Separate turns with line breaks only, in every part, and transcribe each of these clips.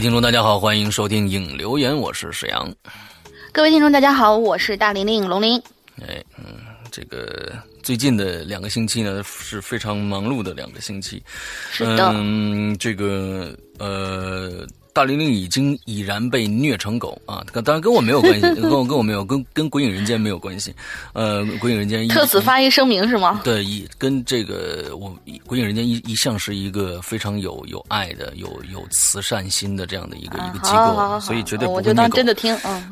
位听众，大家好，欢迎收听影留言，我是沈阳。
各位听众，大家好，我是大玲玲龙玲。
哎，嗯，这个最近的两个星期呢，是非常忙碌的两个星期。
是的。
嗯，这个呃。大玲玲已经已然被虐成狗啊！当然跟我没有关系，跟我跟我没有，跟跟鬼影人间没有关系。呃，鬼影人间
特此发一声明是吗？
对，一跟这个我鬼影人间一一向是一个非常有有爱的、有有慈善心的这样的一个一个机构，所以绝对不会
我就当真的听，嗯。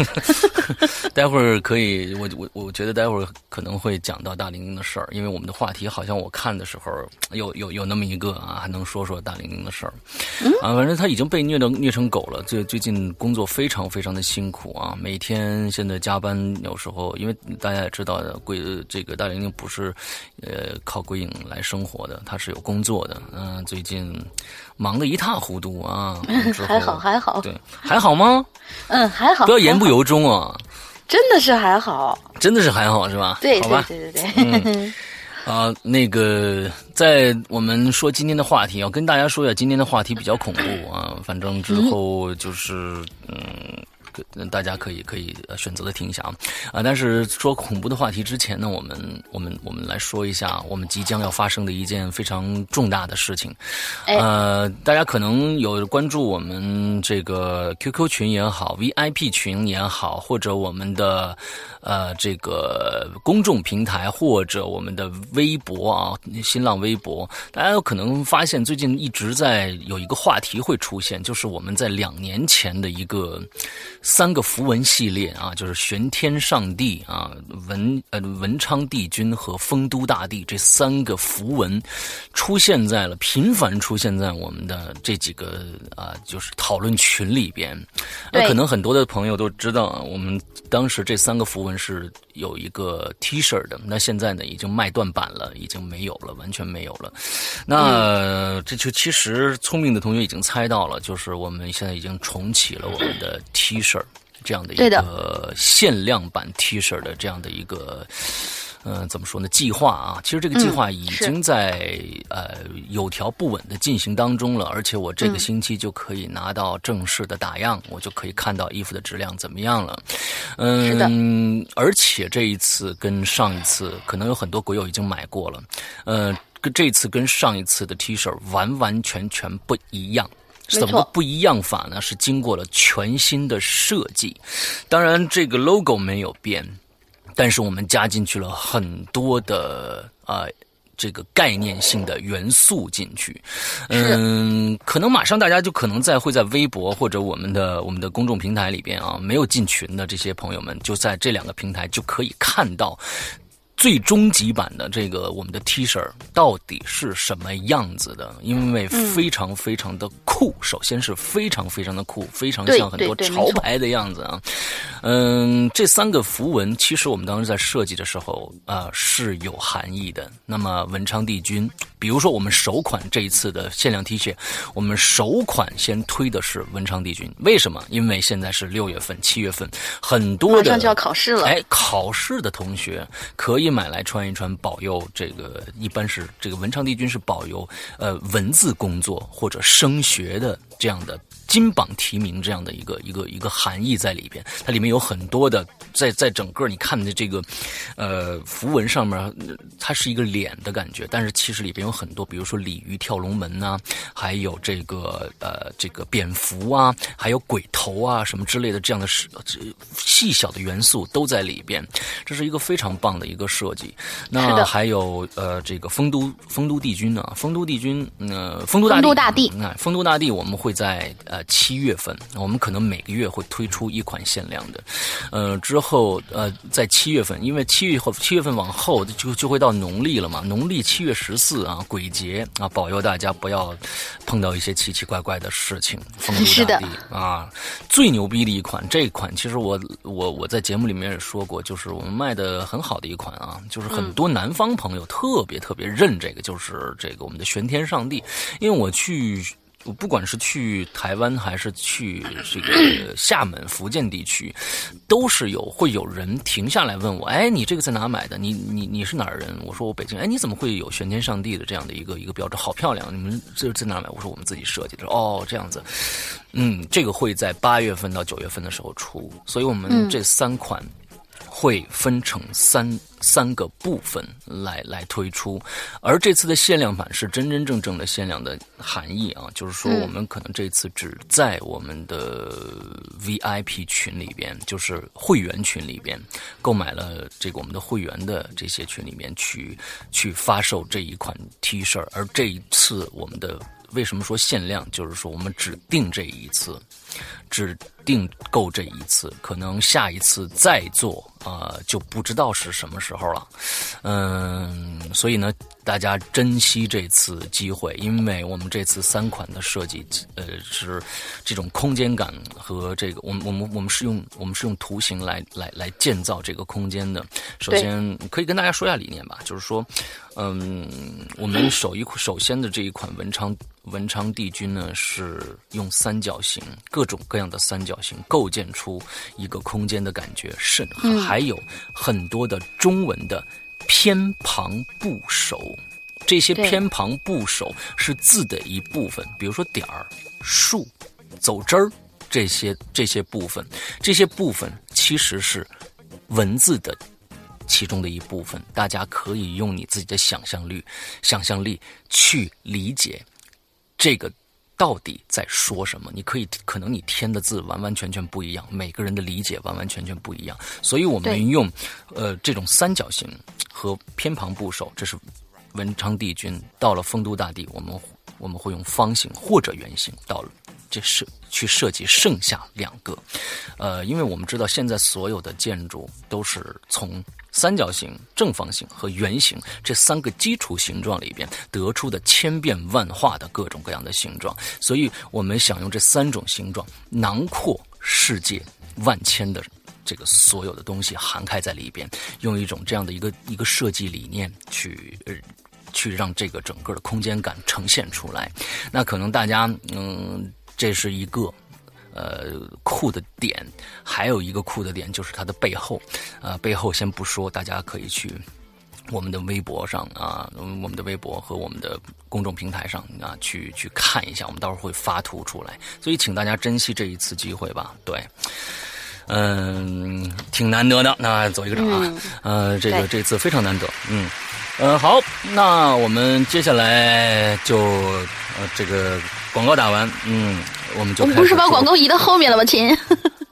待会儿可以，我我我觉得待会儿可能会讲到大玲玲的事儿，因为我们的话题好像我看的时候有有有那么一个啊，还能说说大玲玲的事儿。啊，反正他已经被虐的虐成狗了。最最近工作非常非常的辛苦啊，每天现在加班，有时候因为大家也知道的，鬼这个大玲玲不是呃靠鬼影来生活的，她是有工作的。嗯，最近忙得一塌糊涂啊。
还好还好，
对，还好吗？
嗯，还好。
不要言不由衷啊。
真的是还好，
真的是还好是吧？
对
对
对对对。
啊，那个，在我们说今天的话题，要跟大家说一下，今天的话题比较恐怖啊。反正之后就是嗯。大家可以可以选择的听一下啊啊！但是说恐怖的话题之前呢，我们我们我们来说一下我们即将要发生的一件非常重大的事情。呃，大家可能有关注我们这个 QQ 群也好，VIP 群也好，或者我们的呃这个公众平台，或者我们的微博啊，新浪微博，大家有可能发现最近一直在有一个话题会出现，就是我们在两年前的一个。三个符文系列啊，就是玄天上帝啊、文呃文昌帝君和丰都大帝这三个符文，出现在了频繁出现在我们的这几个啊，就是讨论群里边。那可能很多的朋友都知道，我们当时这三个符文是有一个 T 恤的，那现在呢已经卖断版了，已经没有了，完全没有了。那这就其实聪明的同学已经猜到了，就是我们现在已经重启了我们的 T 恤。这样的一个限量版 T 恤的这样的一个，嗯，怎么说呢？计划啊，其实这个计划已经在呃有条不紊的进行当中了，而且我这个星期就可以拿到正式的打样，我就可以看到衣服的质量怎么样了。嗯，而且这一次跟上一次，可能有很多鬼友已经买过了，呃，跟这次跟上一次的 T 恤完完全全不一样。怎么不一样法呢？是经过了全新的设计，当然这个 logo 没有变，但是我们加进去了很多的啊这个概念性的元素进去。嗯，可能马上大家就可能在会在微博或者我们的我们的公众平台里边啊，没有进群的这些朋友们，就在这两个平台就可以看到。最终极版的这个我们的 T 恤到底是什么样子的？因为非常非常的酷，首先是非常非常的酷，非常像很多潮牌的样子啊。嗯，这三个符文其实我们当时在设计的时候啊是有含义的。那么文昌帝君，比如说我们首款这一次的限量 T 恤，我们首款先推的是文昌帝君。为什么？因为现在是六月份、七月份，很多的
马上就要考试了。
哎，考试的同学可以。买来穿一穿，保佑这个一般是这个文昌帝君是保佑呃文字工作或者升学的这样的金榜题名这样的一个一个一个含义在里边。它里面有很多的，在在整个你看的这个呃符文上面，它是一个脸的感觉，但是其实里边有很多，比如说鲤鱼跳龙门呐，还有这个呃这个蝙蝠啊，还有鬼头啊什么之类的这样的是细小的元素都在里边。这是一个非常棒的一个设计。那还有呃这个丰都丰都帝君呢，丰都帝君，呃丰都大帝，丰
都大帝，
那丰都大帝我们会在呃七月份，我们可能每个月会推出一款限量的，呃之后呃在七月份，因为七月后七月份往后就就会到农历了嘛，农历七月十四啊鬼节啊，保佑大家不要碰到一些奇奇怪怪的事情。丰都大帝啊，最牛逼的一款，这款其实我我我在节目里面也说过，就是我们卖的很好的一款啊，就是很多南方朋友特别特别认这个，就是这个我们的玄天上帝，因为我去。我不管是去台湾还是去这个厦门、福建地区，都是有会有人停下来问我：“哎，你这个在哪买的？你你你是哪儿人？”我说：“我北京。”哎，你怎么会有玄天上帝的这样的一个一个标志？好漂亮！你们这在哪买？我说：“我们自己设计的。”哦，这样子，嗯，这个会在八月份到九月份的时候出，所以我们这三款。会分成三三个部分来来推出，而这次的限量版是真真正正的限量的含义啊，就是说我们可能这次只在我们的 VIP 群里边，就是会员群里边购买了这个我们的会员的这些群里面去去发售这一款 T 恤，而这一次我们的为什么说限量，就是说我们只定这一次。只订购这一次，可能下一次再做啊，就不知道是什么时候了。嗯，所以呢，大家珍惜这次机会，因为我们这次三款的设计，呃，是这种空间感和这个，我们我们我们是用我们是用图形来来来建造这个空间的。首先，可以跟大家说一下理念吧，就是说，嗯，我们首一首先的这一款文昌。文昌帝君呢，是用三角形，各种各样的三角形构建出一个空间的感觉，是还有很多的中文的偏旁部首，这些偏旁部首是字的一部分，比如说点儿、竖、走之儿这些这些部分，这些部分其实是文字的其中的一部分，大家可以用你自己的想象力、想象力去理解。这个到底在说什么？你可以可能你填的字完完全全不一样，每个人的理解完完全全不一样。所以我们用呃这种三角形和偏旁部首，这是文昌帝君。到了丰都大帝，我们我们会用方形或者圆形。到了这设去设计剩下两个，呃，因为我们知道现在所有的建筑都是从。三角形、正方形和圆形这三个基础形状里边得出的千变万化的各种各样的形状，所以我们想用这三种形状囊括世界万千的这个所有的东西涵盖在里边，用一种这样的一个一个设计理念去呃去让这个整个的空间感呈现出来。那可能大家嗯，这是一个。呃，酷的点还有一个酷的点就是它的背后，啊，背后先不说，大家可以去我们的微博上啊，我们的微博和我们的公众平台上啊，去去看一下，我们到时候会发图出来，所以请大家珍惜这一次机会吧。对，嗯，挺难得的，那走一个场啊，呃，这个这次非常难得，嗯，呃，好，那我们接下来就呃这个广告打完，嗯。我们就
不是把广告移到后面了吗，亲？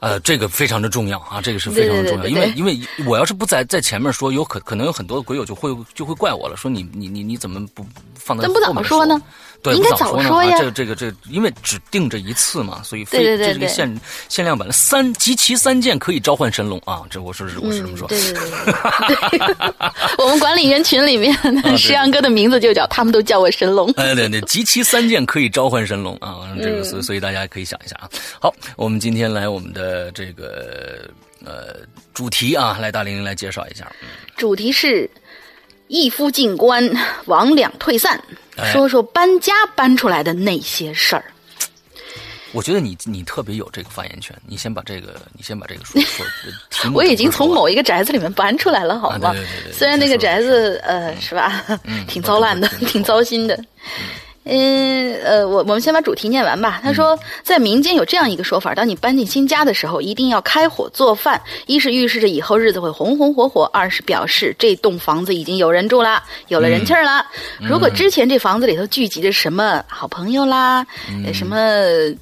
呃，这个非常的重要啊，这个是非常的重要，因为因为我要是不在在前面说，有可可能有很多的鬼友就会就会怪我了，说你你你你怎么不放在后面
说
呢？对，
应该早说呀。
这个这个这，因为只定这一次嘛，所以非
这
是个限限量版的三集齐三件可以召唤神龙啊！这我是我是这么说。
对 对对。我们管理员群里面，石阳哥的名字就叫，他们都叫我神龙。
哎对对，集齐三件可以召唤神龙啊！这个所所以大家可以想一下啊。好，我们今天来我们的。呃，这个呃主题啊，来大玲玲来介绍一下。
主题是一夫进关，王两退散，说说搬家搬出来的那些事儿。
我觉得你你特别有这个发言权，你先把这个你先把这个说说。
我已经从某一个宅子里面搬出来了，好吗？
对对对。
虽然那个宅子呃是吧，挺糟烂的，挺糟心的。嗯呃，我我们先把主题念完吧。他说，在民间有这样一个说法：当你搬进新家的时候，一定要开火做饭。一是预示着以后日子会红红火火；二是表示这栋房子已经有人住了，有了人气儿了。如果之前这房子里头聚集着什么好朋友啦，什么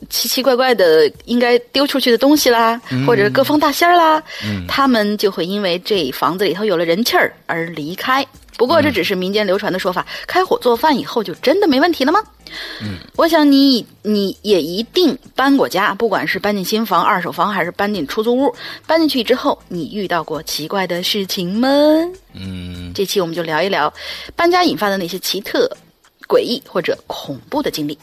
奇奇怪怪的应该丢出去的东西啦，或者各方大仙儿啦，他们就会因为这房子里头有了人气儿而离开。不过这只是民间流传的说法，开火做饭以后就真的没问题了吗？
嗯，
我想你你也一定搬过家，不管是搬进新房、二手房，还是搬进出租屋，搬进去之后，你遇到过奇怪的事情吗？
嗯，
这期我们就聊一聊搬家引发的那些奇特、诡异或者恐怖的经历。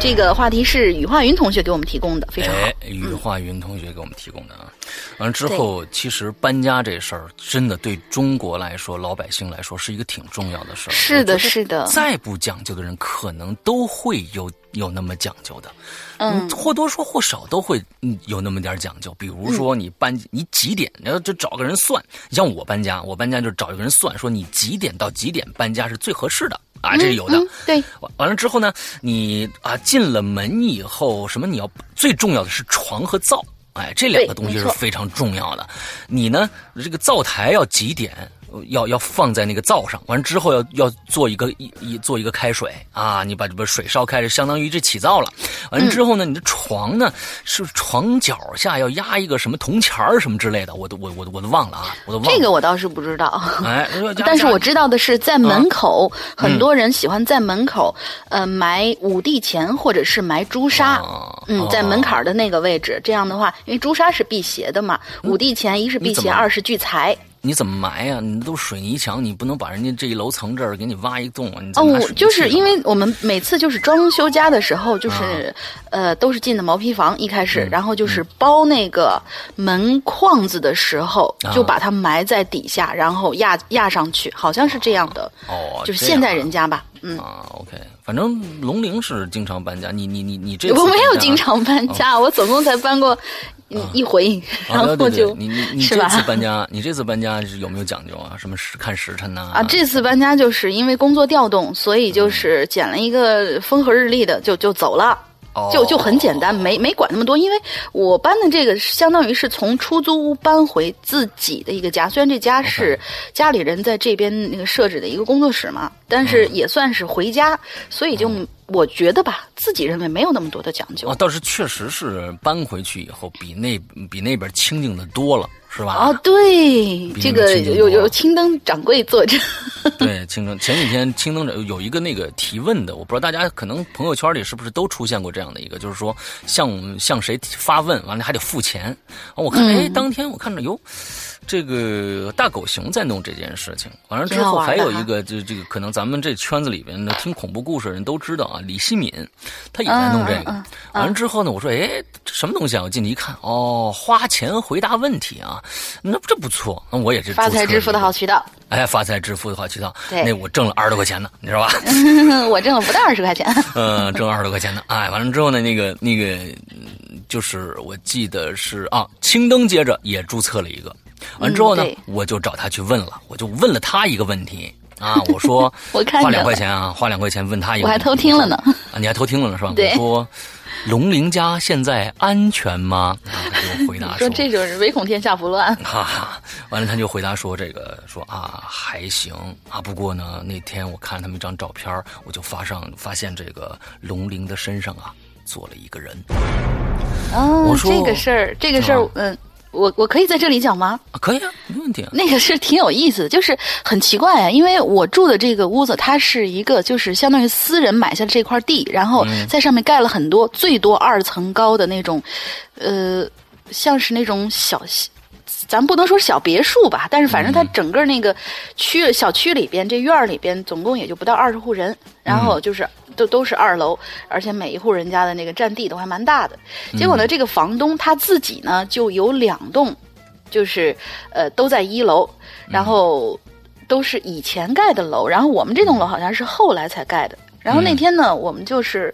这个话题是羽化云同学给我们提供的，非常好。
哎，羽化云同学给我们提供的啊。完了之后，其实搬家这事儿真的对中国来说，老百姓来说是一个挺重要的事儿。
是的，是的。
再不讲究的人，可能都会有有那么讲究的。
嗯，
或多或或少都会有那么点讲究。比如说，你搬你几点，然后就找个人算。你像我搬家，我搬家就找一个人算，说你几点到几点搬家是最合适的。啊，这是有的。
对，
完完了之后呢，你啊进了门以后，什么你要最重要的是床和灶，哎，这两个东西是非常重要的。你呢，这个灶台要几点？要要放在那个灶上，完之后要要做一个一一做一个开水啊，你把这个水烧开，相当于这起灶了。完之后呢，你的床呢是床脚下要压一个什么铜钱儿什么之类的，我都我我我都忘了啊，我都忘了。
这个我倒是不知道。
哎，
但是我知道的是，在门口，很多人喜欢在门口呃埋五帝钱或者是埋朱砂。嗯，在门槛的那个位置，这样的话，因为朱砂是辟邪的嘛，五帝钱一是辟邪，二是聚财。
你怎么埋呀？你都水泥墙，你不能把人家这一楼层这儿给你挖一洞啊？
哦，就是因为我们每次就是装修家的时候，就是呃都是进的毛坯房一开始，然后就是包那个门框子的时候，就把它埋在底下，然后压压上去，好像是这样的。
哦，
就是现代人家吧。嗯
啊，OK，反正龙陵是经常搬家。你你你你这
我没有经常搬家，我总共才搬过。一回应，然后就
你你你这次搬家，你这次搬家是有没有讲究啊？什么时看时辰呐？
啊，这次搬家就是因为工作调动，所以就是捡了一个风和日丽的，就就走了。就就很简单，没没管那么多，因为我搬的这个相当于是从出租屋搬回自己的一个家，虽然这家是家里人在这边那个设置的一个工作室嘛，但是也算是回家，所以就我觉得吧，自己认为没有那么多的讲究。
哦，倒是确实是搬回去以后，比那比那边清静的多了。是吧？
哦，对，这个有有青灯掌柜坐着。
对，青灯前几天青灯有有一个那个提问的，我不知道大家可能朋友圈里是不是都出现过这样的一个，就是说向向谁发问，完了还得付钱。我看哎，当天我看着哟。这个大狗熊在弄这件事情，完了之后还有一个，就这个可能咱们这圈子里边的听恐怖故事的人都知道啊，李希敏，他也在弄这个。完了之后呢，我说，哎，什么东西啊？我进去一看，哦，花钱回答问题啊，那这不错，那我也是
发财致富的好渠道。
哎，发财致富的好渠道，那我挣了二十多块钱呢，你知道吧？
我挣了不到二十块钱。
嗯，挣二十多块钱呢。哎，完了之后呢，那个那个，就是我记得是啊，青灯接着也注册了一个。完之后呢，我就找他去问了，我就问了他一个问题啊，我说，
我看
花两块钱啊，花两块钱问他一个，
我还偷听了呢，
啊，你还偷听了呢是吧？我说，龙陵家现在安全吗？他给我回答
说，这种人唯恐天下不乱。
哈哈，完了他就回答说，这个说啊还行啊，不过呢那天我看他们一张照片，我就发上发现这个龙陵的身上啊坐了一个人。
哦，这个事儿，这个事儿，嗯。我我可以在这里讲吗？
可以啊，没问题啊。
那个是挺有意思的，就是很奇怪啊，因为我住的这个屋子，它是一个就是相当于私人买下这块地，然后在上面盖了很多最多二层高的那种，呃，像是那种小，咱不能说小别墅吧，但是反正它整个那个区小区里边这院儿里边总共也就不到二十户人，然后就是。都都是二楼，而且每一户人家的那个占地都还蛮大的。结果呢，这个房东他自己呢就有两栋，就是呃都在一楼，然后都是以前盖的楼。然后我们这栋楼好像是后来才盖的。然后那天呢，我们就是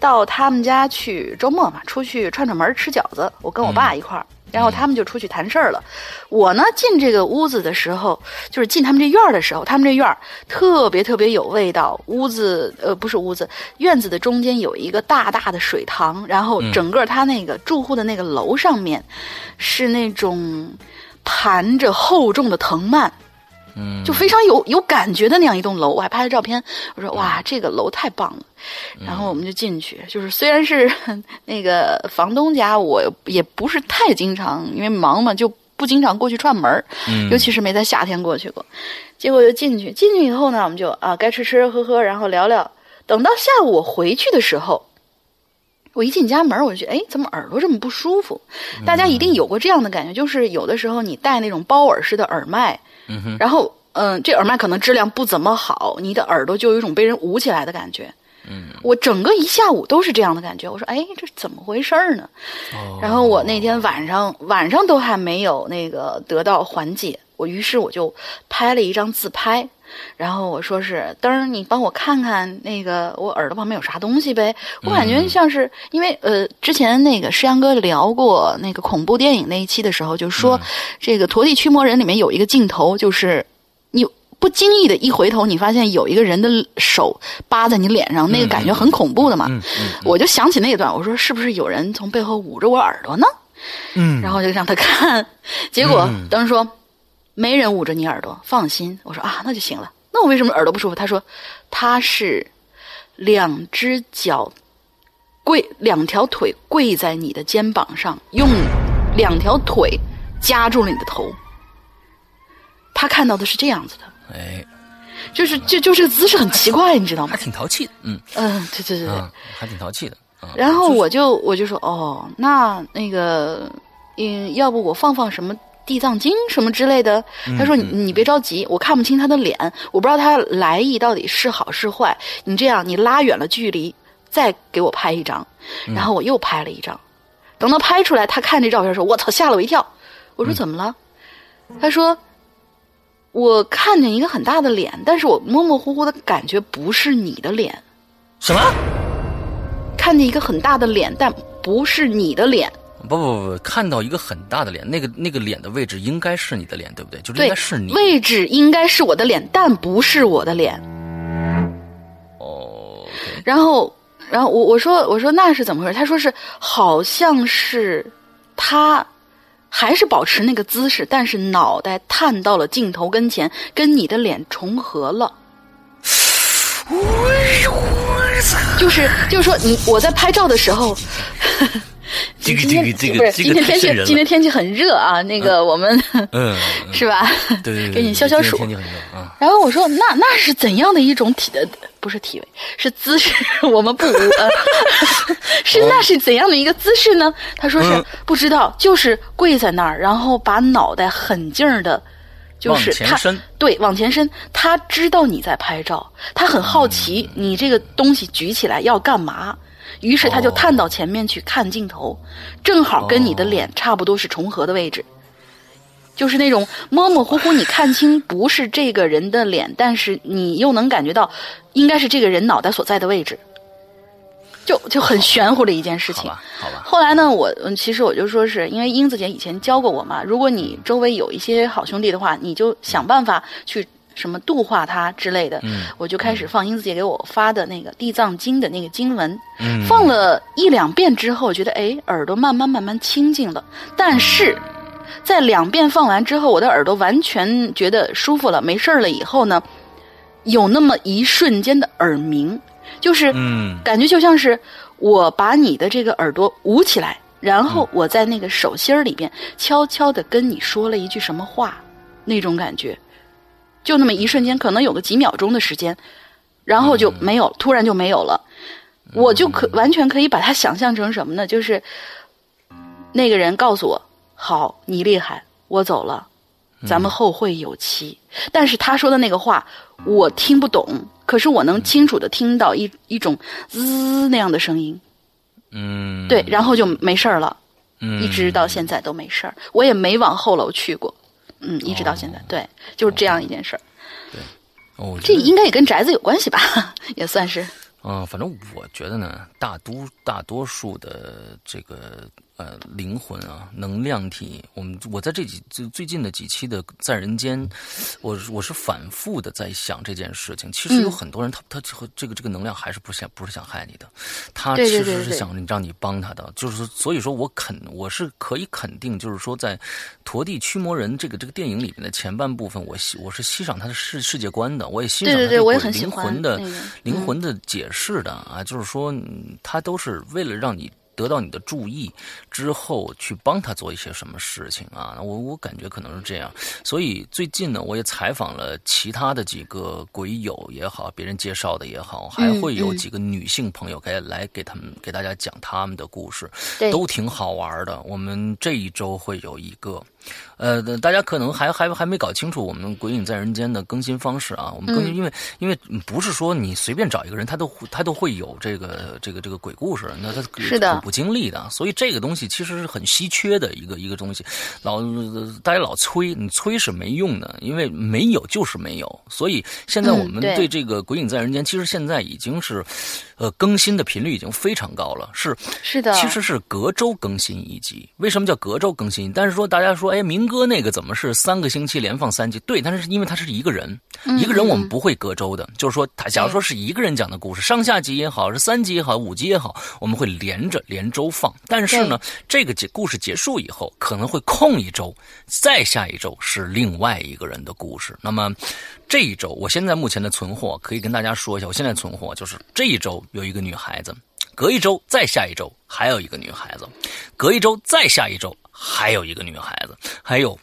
到他们家去周末嘛，出去串串门吃饺子。我跟我爸一块儿。然后他们就出去谈事儿了。我呢进这个屋子的时候，就是进他们这院儿的时候，他们这院儿特别特别有味道。屋子呃不是屋子，院子的中间有一个大大的水塘，然后整个他那个住户的那个楼上面是那种盘着厚重的藤蔓。
嗯，
就非常有有感觉的那样一栋楼，我还拍了照片。我说哇，这个楼太棒了。然后我们就进去，就是虽然是那个房东家，我也不是太经常，因为忙嘛，就不经常过去串门
嗯，
尤其是没在夏天过去过。结果就进去，进去以后呢，我们就啊，该吃吃喝喝，然后聊聊。等到下午我回去的时候，我一进家门，我就觉得哎，怎么耳朵这么不舒服？大家一定有过这样的感觉，就是有的时候你戴那种包耳式的耳麦。
嗯哼，
然后，嗯，这耳麦可能质量不怎么好，你的耳朵就有一种被人捂起来的感觉。
嗯，
我整个一下午都是这样的感觉。我说，哎，这怎么回事儿呢？
哦
然后我那天晚上晚上都还没有那个得到缓解，我于是我就拍了一张自拍，然后我说是灯儿，你帮我看看那个我耳朵旁边有啥东西呗。我感觉像是因为呃，之前那个诗阳哥聊过那个恐怖电影那一期的时候，就说、这个《陀地驱魔人》里面有一个镜头，就是你。不经意的一回头，你发现有一个人的手扒在你脸上，那个感觉很恐怖的嘛。
嗯嗯
我就想起那一段，我说是不是有人从背后捂着我耳朵呢？
嗯，
然后就让他看，结果当时说没人捂着你耳朵，放心。我说啊，那就行了。那我为什么耳朵不舒服？他说他是两只脚跪，两条腿跪在你的肩膀上，用两条腿夹住了你的头。他看到的是这样子的，
哎，
就是就就这个姿势很奇怪，你知道吗
还？挺淘气的，嗯
嗯，对对对对。
啊，还挺淘气的啊。
然后我就我就说哦，那那个，嗯，要不我放放什么地藏经什么之类的？他说你你别着急，我看不清他的脸，我不知道他来意到底是好是坏。你这样，你拉远了距离，再给我拍一张。然后我又拍了一张，等到拍出来，他看这照片的时候，我操，吓了我一跳。我说怎么了？他说。我看见一个很大的脸，但是我模模糊糊的感觉不是你的脸，
什么？
看见一个很大的脸，但不是你的脸。
不不不，看到一个很大的脸，那个那个脸的位置应该是你的脸，对不对？就是应该是你。
位置应该是我的脸，但不是我的脸。
哦，
然后，然后我我说我说那是怎么回事？他说是好像是他还是保持那个姿势，但是脑袋探到了镜头跟前，跟你的脸重合了。就是就是说你我在拍照的时候，
这个
今天
这个这个
不是今天天气今天天气很热啊，那个我们、
嗯，
是吧？
对对对，
给你消消暑。
天气很热啊。
然后我说：“那那是怎样的一种体的，不是体位，是姿势。我们不无呃，是那是怎样的一个姿势呢？”他说是、
嗯
不知道，就是跪在那儿，然后把脑袋很劲儿的，就是他对往前伸。他知道你在拍照，他很好奇
嗯
你这个东西举起来要干嘛，于是他就
哦
探到前面去看镜头，正好跟你的
哦
脸差不多是重合的位置。就是那种模模糊糊，你看清不是这个人的脸，但是你又能感觉到，应该是这个人脑袋所在的位置，就就很玄乎的一件事情。
好吧，好吧，
后来呢，我嗯，其实我就说是因为英子姐以前教过我嘛，如果你周围有一些好兄弟的话，你就想办法去什么度化他之类的。
嗯。
我就开始放英子姐给我发的那个《地藏经》的那个经文，
嗯，
放了一两遍之后，我觉得哎，耳朵慢慢慢慢清静了。但是，在两遍放完之后，我的耳朵完全觉得舒服了，没事儿了以后呢，有那么一瞬间的耳鸣，就是
嗯。
感觉就像是我把你的这个耳朵捂起来，然后我在那个手心儿里边悄悄的跟你说了一句什么话，那种感觉，就那么一瞬间，可能有个几秒钟的时间，然后就没有，突然就没有了。我就可完全可以把它想象成什么呢？就是那个人告诉我：“好，你厉害，我走了，咱们后会有期。但是他说的那个话我听不懂，可是我能清楚的听到一一种滋那样的声音，
嗯，
对，然后就没事儿了，
嗯，
一直到现在都没事儿，我也没往后楼去过，嗯，一直到现在，对，就是这样一件事儿。
哦，我觉得
这应该也跟宅子有关系吧，也算是。
嗯、反正我觉得呢，大多大多数的这个呃灵魂啊，能量体。我们我在这几最最近的几期的在人间，我我是反复的在想这件事情。其实有很多人他他这个这个能量还是不想不是想害你的，他其实是想让你帮他的。就是所以说我肯我是可以肯定，就是说在陀地驱魔人这个这个电影里面的前半部分，我我是欣赏他的世世界观的，我也欣赏他对灵魂的灵魂的解释的啊，就是说他都是为了让你。得到你的注意之后，去帮他做一些什么事情啊？我我感觉可能是这样。所以最近呢，我也采访了其他的几个鬼友也好，别人介绍的也好，还会有几个女性朋友该来给他们给大家讲他们的故事，都挺好玩的。我们这一周会有一个。呃，大家可能还还还没搞清楚我们《鬼影在人间》的更新方式啊。我们更新，因为因为不是说你随便找一个人，他都他都会有这个这个这个鬼故事，那他
是的
恐怖经历的。所以这个东西其实是很稀缺的一个一个东西。老大家老催，你催是没用的，因为没有就是没有。所以现在我们对这个《鬼影在人间》，其实现在已经是呃更新的频率已经非常高了。是
是的，
其实是隔周更新一集。为什么叫隔周更新？但是说大家说，哎，明。哥那个怎么是三个星期连放三集？对，但是因为他是一个人，一个人我们不会隔周的。就是说，他假如说是一个人讲的故事，上下集也好，是三集也好，五集也好，我们会连着连周放。但是呢，这个结故事结束以后，可能会空一周，再下一周是另外一个人的故事。那么这一周，我现在目前的存货可以跟大家说一下。我现在存货就是这一周有一个女孩子，隔一周再下一周还有一个女孩子，隔一周再下一周。还有一个女孩子，还有。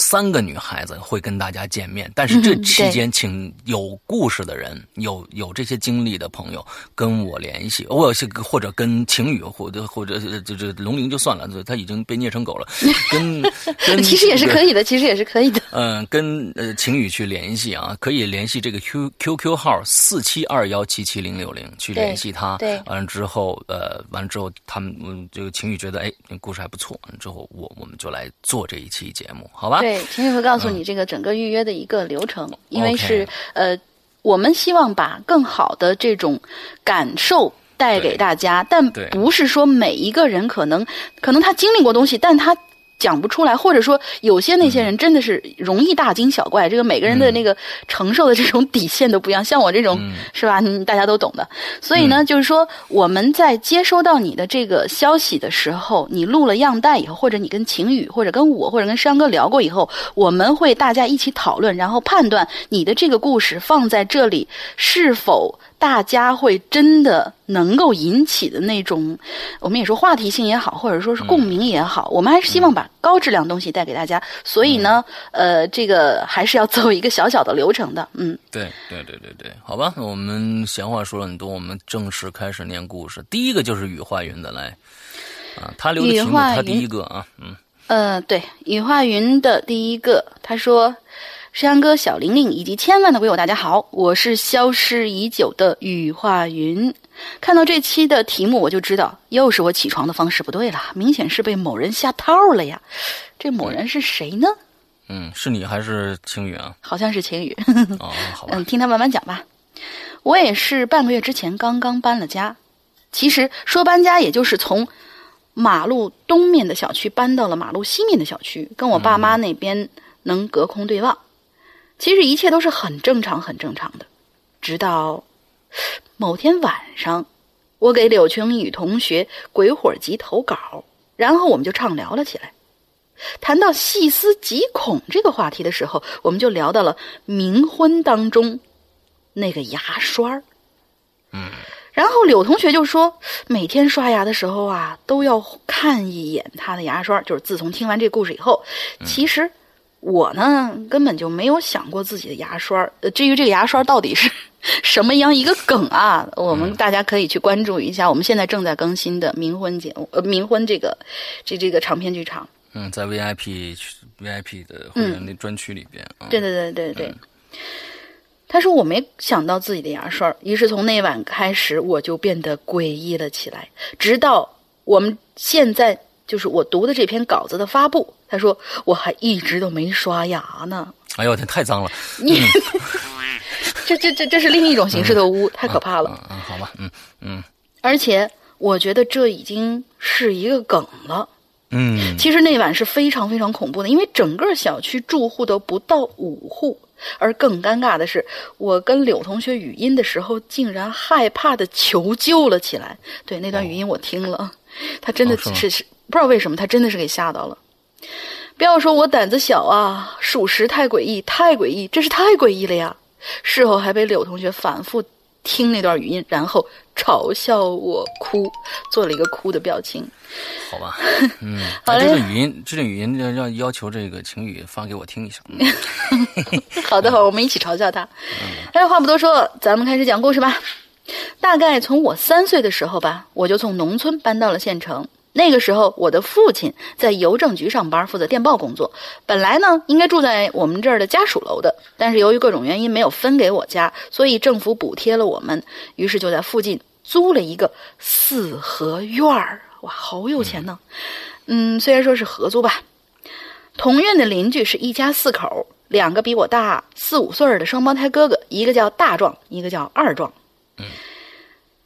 三个女孩子会跟大家见面，但是这期间，请有故事的人、有有这些经历的朋友跟我联系，我或者跟晴雨，或者或者这这龙鳞就算了，他已经被虐成狗了。跟跟
其实也是可以的，其实也是可以的。
嗯，跟呃晴雨去联系啊，可以联系这个 Q Q Q 号四七二幺七七零六零去联系他。
对，
完了之后，呃，完了之后，他们嗯，这个晴雨觉得哎，故事还不错，之后我我们就来做这一期节目，好吧？
对，秦宇会告诉你这个整个预约的一个流程，因为是呃，我们希望把更好的这种感受带给大家，但不是说每一个人可能可能他经历过东西，但他。讲不出来，或者说有些那些人真的是容易大惊小怪。这个每个人的那个承受的这种底线都不一样。像我这种是吧？大家都懂的。所以呢，就是说我们在接收到你的这个消息的时候，你录了样带以后，或者你跟晴雨，或者跟我，或者跟山哥聊过以后，我们会大家一起讨论，然后判断你的这个故事放在这里是否。大家会真的能够引起的那种，我们也说话题性也好，或者说是共鸣也好，我们还是希望把高质量东西带给大家。所以呢，呃，这个还是要走一个小小的流程的。嗯，
对对对对对，好吧，我们闲话说了很多，我们正式开始念故事。第一个就是雨化云的来，啊，他留的题目他第一个啊，嗯，
呃，对，雨化云的第一个，他说。山哥、小玲玲以及千万的鬼友，大家好，我是消失已久的雨化云。看到这期的题目，我就知道又是我起床的方式不对了，明显是被某人下套了呀。这某人是谁呢？
嗯，是你还是晴雨啊？
好像是晴雨。
哦，好吧。
嗯，听他慢慢讲吧。我也是半个月之前刚刚搬了家。其实说搬家，也就是从马路东面的小区搬到了马路西面的小区，跟我爸妈那边能隔空对望。其实一切都是很正常、很正常的，直到某天晚上，我给柳青雨同学《鬼火集》投稿，然后我们就畅聊了起来。谈到细思极恐这个话题的时候，我们就聊到了冥婚当中那个牙刷
嗯，
然后柳同学就说，每天刷牙的时候啊，都要看一眼他的牙刷。就是自从听完这故事以后，其实。我呢，根本就没有想过自己的牙刷。呃，至于这个牙刷到底是 什么样一个梗啊，我们大家可以去关注一下。我们现在正在更新的冥婚节目，呃，冥婚这个这这个长篇剧场。
嗯，在 VIP VIP 的会员那专区里边。
对对对对对。他说：“我没想到自己的牙刷。”于是从那晚开始，我就变得诡异了起来。直到我们现在。就是我读的这篇稿子的发布，他说我还一直都没刷牙呢。
哎呦我天，太脏了！
你 这这这这是另一种形式的污，太可怕了。
嗯，好吧，嗯嗯。
而且我觉得这已经是一个梗了。
嗯，
其实那晚是非常非常恐怖的，因为整个小区住户都不到五户，而更尴尬的是，我跟柳同学语音的时候，竟然害怕的求救了起来。对，那段语音我听了，他真的
是
是不知道为什么，他真的是给吓到了。不要说我胆子小啊，属实太诡异，太诡异，真是太诡异了呀！事后还被柳同学反复听那段语音，然后嘲笑我哭，做了一个哭的表情。
好吧，嗯，
好嘞
这个语音，这段语音要要要求这个晴雨发给我听一下。嗯
好的，好，我们一起嘲笑他。哎，话不多说，咱们开始讲故事吧。大概从我三岁的时候吧，我就从农村搬到了县城。那个时候，我的父亲在邮政局上班，负责电报工作。本来呢，应该住在我们这儿的家属楼的，但是由于各种原因没有分给我家，所以政府补贴了我们，于是就在附近租了一个四合院儿。哇，好有钱呢！嗯，虽然说是合租吧，同院的邻居是一家四口，两个比我大四五岁儿的双胞胎哥哥，一个叫大壮，一个叫二壮。嗯，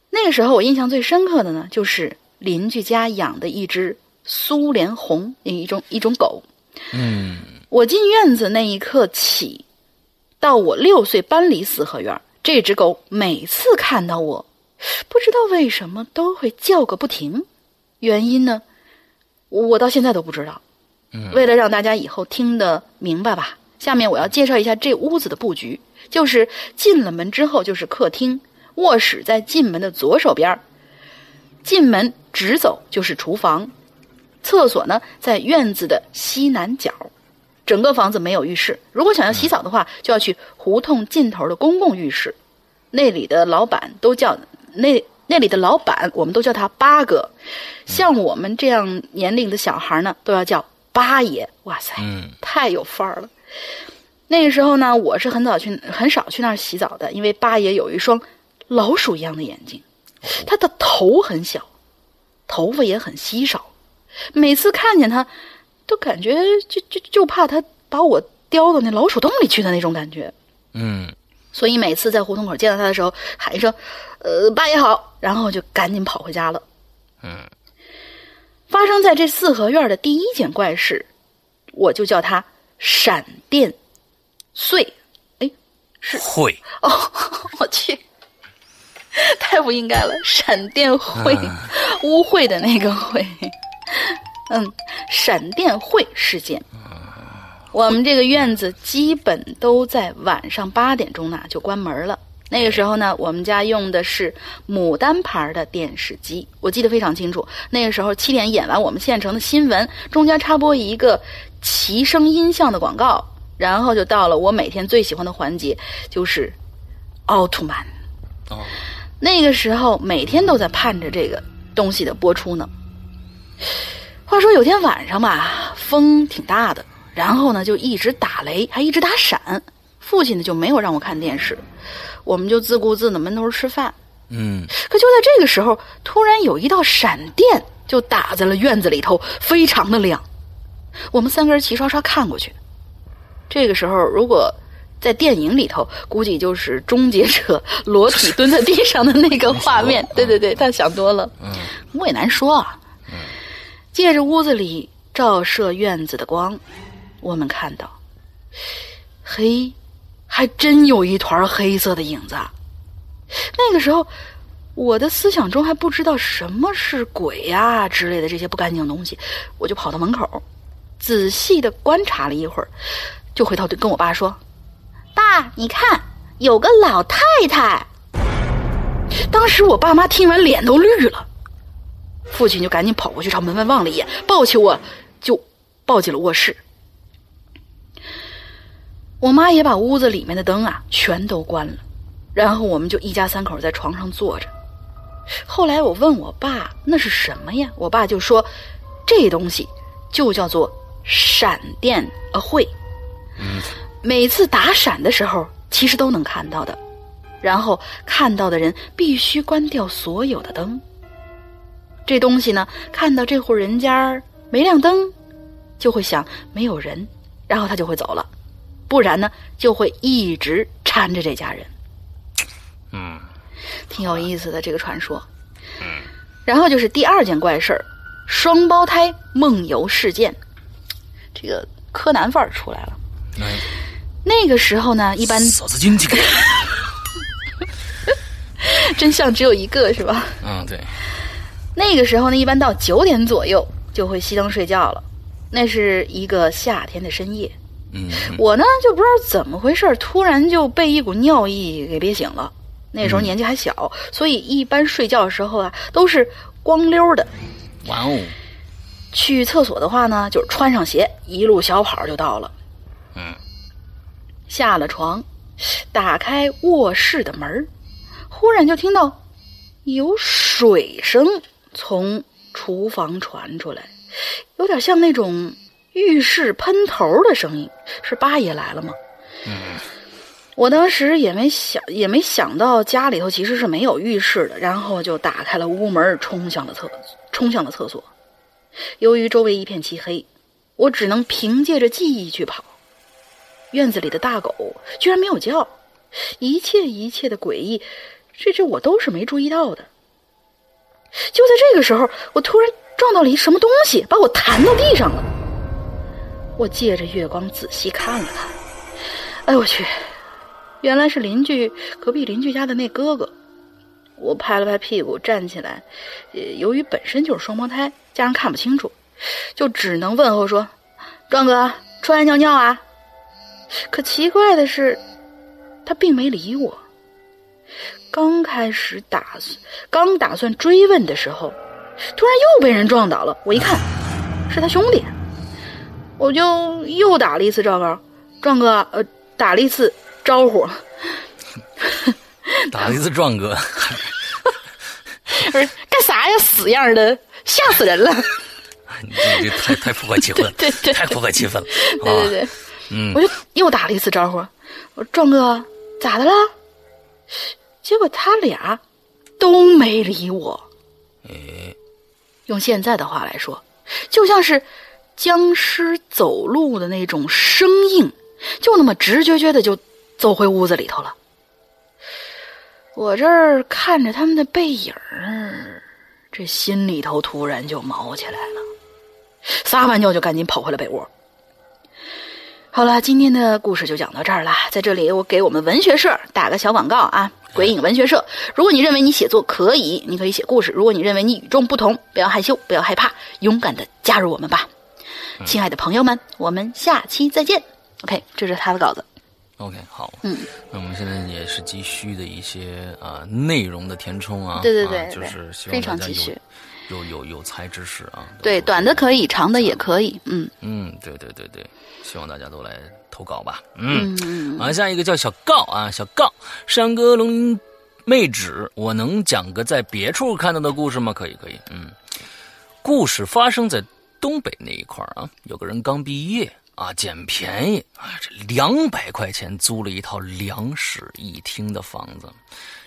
那个时候我印象最深刻的呢，就是邻居家养的一只苏联红，一种一种狗。
嗯
我进院子那一刻起，到我六岁搬离四合院，这只狗每次看到我，不知道为什么都会叫个不停。原因呢，我到现在都不知道。
嗯
为了让大家以后听得明白吧，下面我要介绍一下这屋子的布局。就是进了门之后就是客厅，卧室在进门的左手边儿进门直走就是厨房，厕所呢在院子的西南角。整个房子没有浴室，如果想要洗澡的话，就要去胡同尽头的公共浴室。那里的老板都叫那那里的老板，我们都叫他八哥。像我们这样年龄的小孩呢，都要叫八爷。哇塞，
嗯
太有范儿了。那个时候呢，我是很早去很少去那儿洗澡的，因为八爷有一双老鼠一样的眼睛，他的头很小，头发也很稀少，每次看见他，都感觉就就就怕他把我叼到那老鼠洞里去的那种感觉。
嗯
所以每次在胡同口见到他的时候，喊一声“呃，八爷好”，然后就赶紧跑回家了。
嗯
发生在这四合院的第一件怪事，我就叫它“闪电碎”。哎，是
会
哦，我去，太不应该了！闪电会，污秽的那个会。嗯，闪电会事件。我们这个院子基本都在晚上八点钟呢就关门了。那个时候呢，我们家用的是牡丹牌的电视机，我记得非常清楚。那个时候七点演完我们县城的新闻，中间插播一个齐声音像的广告，然后就到了我每天最喜欢的环节，就是奥特曼。
哦
那个时候每天都在盼着这个东西的播出呢。话说有天晚上吧，风挺大的，然后呢就一直打雷，还一直打闪。父亲呢就没有让我看电视，我们就自顾自的闷头吃饭。
嗯
可就在这个时候，突然有一道闪电就打在了院子里头，非常的亮。我们三个人齐刷刷看过去。这个时候，如果在电影里头，估计就是终结者 裸体蹲在地上的那个画面。对对对，他想多了。
嗯
我也难说啊。嗯借着屋子里照射院子的光，我们看到，嘿，还真有一团黑色的影子啊。那个时候，我的思想中还不知道什么是鬼呀、之类的这些不干净的东西，我就跑到门口，仔细的观察了一会儿，就回头跟我爸说：“爸，你看，有个老太太。”当时我爸妈听完脸都绿了，父亲就赶紧跑过去朝门外望了一眼，抱起我就抱进了卧室。我妈也把屋子里面的灯啊全都关了，然后我们就一家三口在床上坐着。后来我问我爸那是什么呀，我爸就说这东西就叫做闪电呃会，
嗯
每次打闪的时候其实都能看到的，然后看到的人必须关掉所有的灯。这东西呢，看到这户人家没亮灯，就会想没有人，然后他就会走了，不然呢就会一直缠着这家人。
嗯
挺有意思的这个传说。然后就是第二件怪事儿，双胞胎梦游事件，这个柯南范儿出来了。
哎，
那个时候呢，一般
嫂子经济，
真相只有一个，是吧？
嗯，对，
那个时候呢，一般到九点左右就会熄灯睡觉了。那是一个夏天的深夜，
嗯，
我呢就不知道怎么回事，突然就被一股尿意给憋醒了。那时候年纪还小，所以一般睡觉的时候啊都是光溜的。
哇哦，
去厕所的话呢，就是穿上鞋，一路小跑就到了。
嗯，
下了床，打开卧室的门儿忽然就听到有水声从厨房传出来，有点像那种浴室喷头的声音。是八爷来了吗？
嗯，
我当时也没想，也没想到家里头其实是没有浴室的，然后就打开了屋门，冲向了厕，冲向了厕所。由于周围一片漆黑，我只能凭借着记忆去跑。院子里的大狗居然没有叫，一切一切的诡异，这这我都是没注意到的。就在这个时候，我突然撞到了一什么东西，把我弹到地上了。我借着月光仔细看了看，哎我去，原来是邻居隔壁邻居家的那哥哥。我拍了拍屁股站起来，由于本身就是双胞胎，加上看不清楚，就只能问候说：“壮哥，出来尿尿啊？”可奇怪的是，他并没理我。刚开始打算，刚打算追问的时候，突然又被人撞倒了。我一看，是他兄弟，我就又打了一次赵高，壮哥，呃，打了一次招呼。
打了一次壮哥，
不是干啥呀？死样的，吓死人了！
你这这太太破坏气氛了，
对对
太破坏气氛了。
对对对，
嗯
我就又打了一次招呼，我说壮哥咋的了？结果他俩都没理我。
哎，
用现在的话来说，就像是僵尸走路的那种生硬，就那么直撅撅的就走回屋子里头了。我这儿看着他们的背影儿，这心里头突然就毛起来了，撒完尿就赶紧跑回了被窝。好了，今天的故事就讲到这儿了。在这里，我给我们文学社打个小广告啊！鬼影文学社，如果你认为你写作可以，你可以写故事；如果你认为你与众不同，不要害羞，不要害怕，勇敢的加入我们吧。亲爱的朋友们，我们下期再见。OK，这是他的稿子。
OK，好，
嗯，
那我们现在也是急需的一些啊、内容的填充啊，
对对对
啊就是希
非
望大家
常急需
有有有有才之士啊，
对，短的可以，长的也可以。嗯
嗯，对对对对，希望大家都来投稿吧，嗯。
嗯嗯
啊，下一个叫小告啊，小告，山歌龙妹纸，我能讲个在别处看到的故事吗？可以，可以，嗯，故事发生在东北那一块儿啊，有个人刚毕业啊，捡便宜啊，这两百块钱租了一套两室一厅的房子，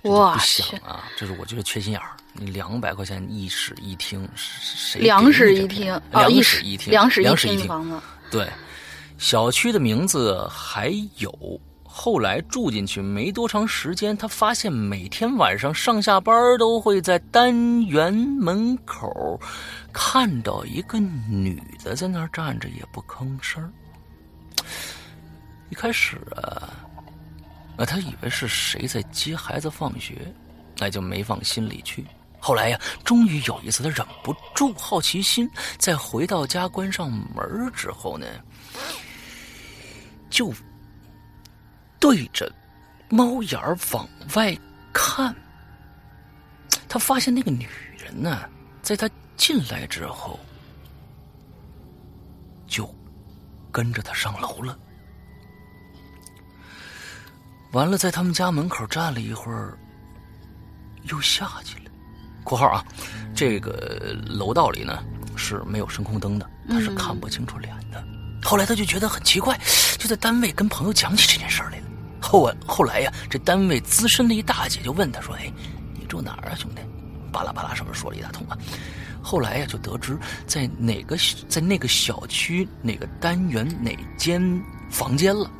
哇
不想啊，这是我觉得缺心眼儿，你两百块钱一室一厅，谁
两室一厅
两
一
室一厅，
两室
两室厅
房子。
对，小区的名字还有。后来住进去没多长时间，他发现每天晚上上下班都会在单元门口看到一个女的在那儿站着，也不吭声儿。一开始啊，啊，他以为是谁在接孩子放学，那就没放心里去。后来呀，终于有一次，他忍不住好奇心，在回到家关上门之后呢，就对着猫眼儿往外看。他发现那个女人呢，在他进来之后，就跟着他上楼了。完了，在他们家门口站了一会儿，又下去了。（括号啊，这个楼道里呢是没有声控灯的，他是看不清楚脸的。后来他就觉得很奇怪，就在单位跟朋友讲起这件事来了。后后来呀，这单位资深的一大姐就问他说：“哎，你住哪儿啊，兄弟？”巴拉巴拉什么说了一大通啊。后来呀，就得知在哪个在那个小区哪个单元哪间房间了。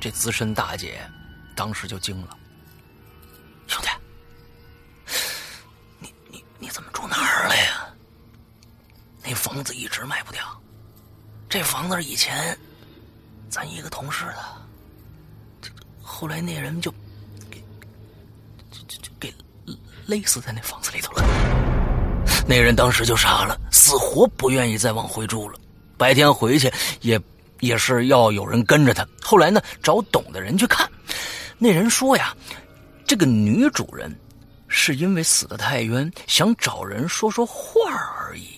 这资深大姐当时就惊了：“兄弟，怎么住那儿了呀？那房子一直卖不掉。这房子以前咱一个同事的，这后来那人就给就就就给勒死在那房子里头了。那人当时就傻了，死活不愿意再往回住了。白天回去也也是要有人跟着他。后来呢，找懂的人去看，那人说呀，这个女主人是因为死的太冤，想找人说说话而已。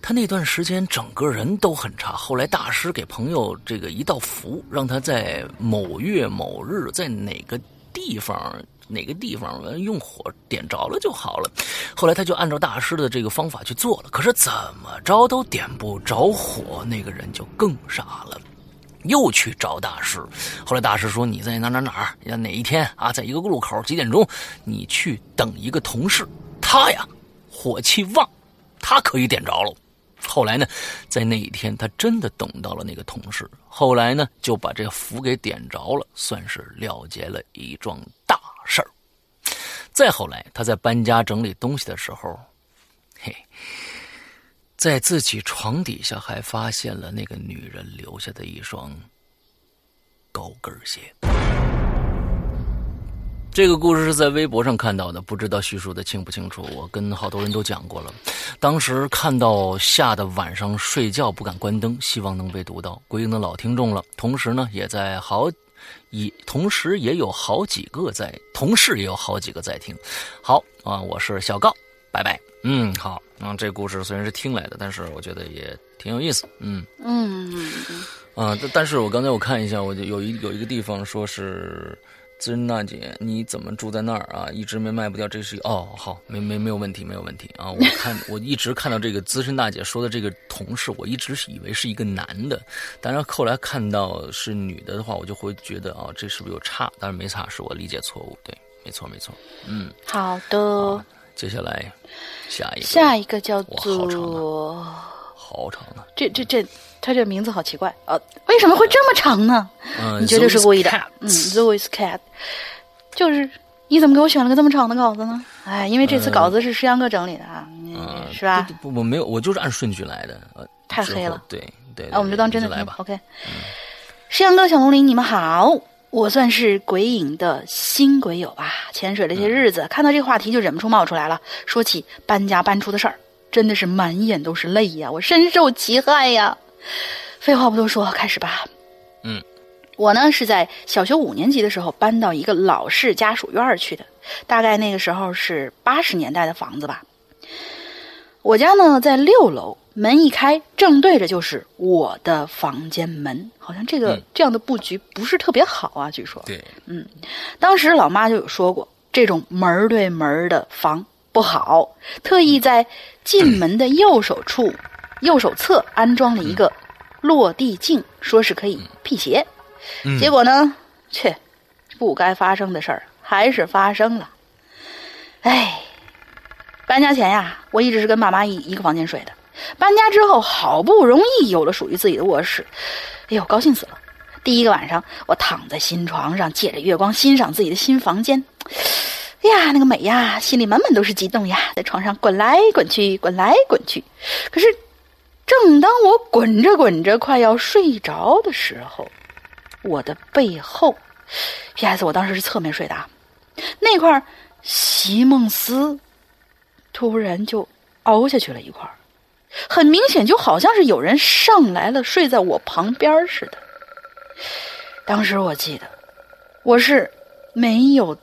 他那段时间整个人都很差。后来大师给朋友这个一道符，让他在某月某日在哪个地方。哪个地方用火点着了就好了。后来他就按照大师的这个方法去做了，可是怎么着都点不着火。那个人就更傻了，又去找大师。后来大师说：“你在哪哪哪儿？哪一天啊？在一个路口几点钟？你去等一个同事，他呀火气旺，他可以点着了。”后来呢，在那一天他真的等到了那个同事。后来呢，就把这符给点着了，算是了结了一桩大。事儿。再后来，他在搬家整理东西的时候，嘿，在自己床底下还发现了那个女人留下的一双高跟鞋。这个故事是在微博上看到的，不知道叙述的清不清楚。我跟好多人都讲过了，当时看到吓得晚上睡觉不敢关灯，希望能被读到，归影的老听众了。同时呢，也在好。也同时也有好几个在，同事也有好几个在听。好啊，我是小高，拜拜。嗯，好。嗯，这故事虽然是听来的，但是我觉得也挺有意思。嗯
嗯。
啊，但是我刚才我看一下，我就有一有一个地方说是。资深大姐，你怎么住在那儿啊？一直没卖不掉，这是哦，好，没没没有问题，没有问题啊！我看我一直看到这个资深大姐说的这个同事，我一直是以为是一个男的，当然后来看到是女的的话，我就会觉得啊，这是不是有差？但是没差，是我理解错误，对，没错没错，嗯，
好的，
接下来下一个，
下一个叫做
好长啊，
这这这。他这名字好奇怪啊！为什么会这么长呢？你绝对是故意的。嗯，Zoe's Cat，就是你怎么给我选了个这么长的稿子呢？哎，因为这次稿子是石阳哥整理的啊，是吧？
不，我没有，我就是按顺序来的。
太黑了，
对对。
那我们就当真的
来吧。
OK，石阳哥、小龙鳞，你们好，我算是鬼影的新鬼友吧。潜水了些日子，看到这个话题就忍不住冒出来了。说起搬家搬出的事儿，真的是满眼都是泪呀！我深受其害呀。废话不多说，开始吧。
嗯，
我呢是在小学五年级的时候搬到一个老式家属院去的，大概那个时候是八十年代的房子吧。我家呢在六楼，门一开，正对着就是我的房间门。好像这个这样的布局不是特别好啊，据说。
对，
嗯，当时老妈就有说过，这种门对门的房不好，特意在进门的右手处。右手侧安装了一个落地镜，说是可以辟邪。结果呢，切，不该发生的事儿还是发生了。哎，搬家前呀，我一直是跟爸妈一一个房间睡的。搬家之后，好不容易有了属于自己的卧室，哎呦，高兴死了！第一个晚上，我躺在新床上，借着月光欣赏自己的新房间。哎呀，那个美呀，心里满满都是激动呀，在床上滚来滚去，滚来滚去。可是。正当我滚着滚着快要睡着的时候，我的背后，P.S. 我当时是侧面睡的啊，那块席梦思突然就凹下去了一块很明显就好像是有人上来了，睡在我旁边似的。当时我记得我是没有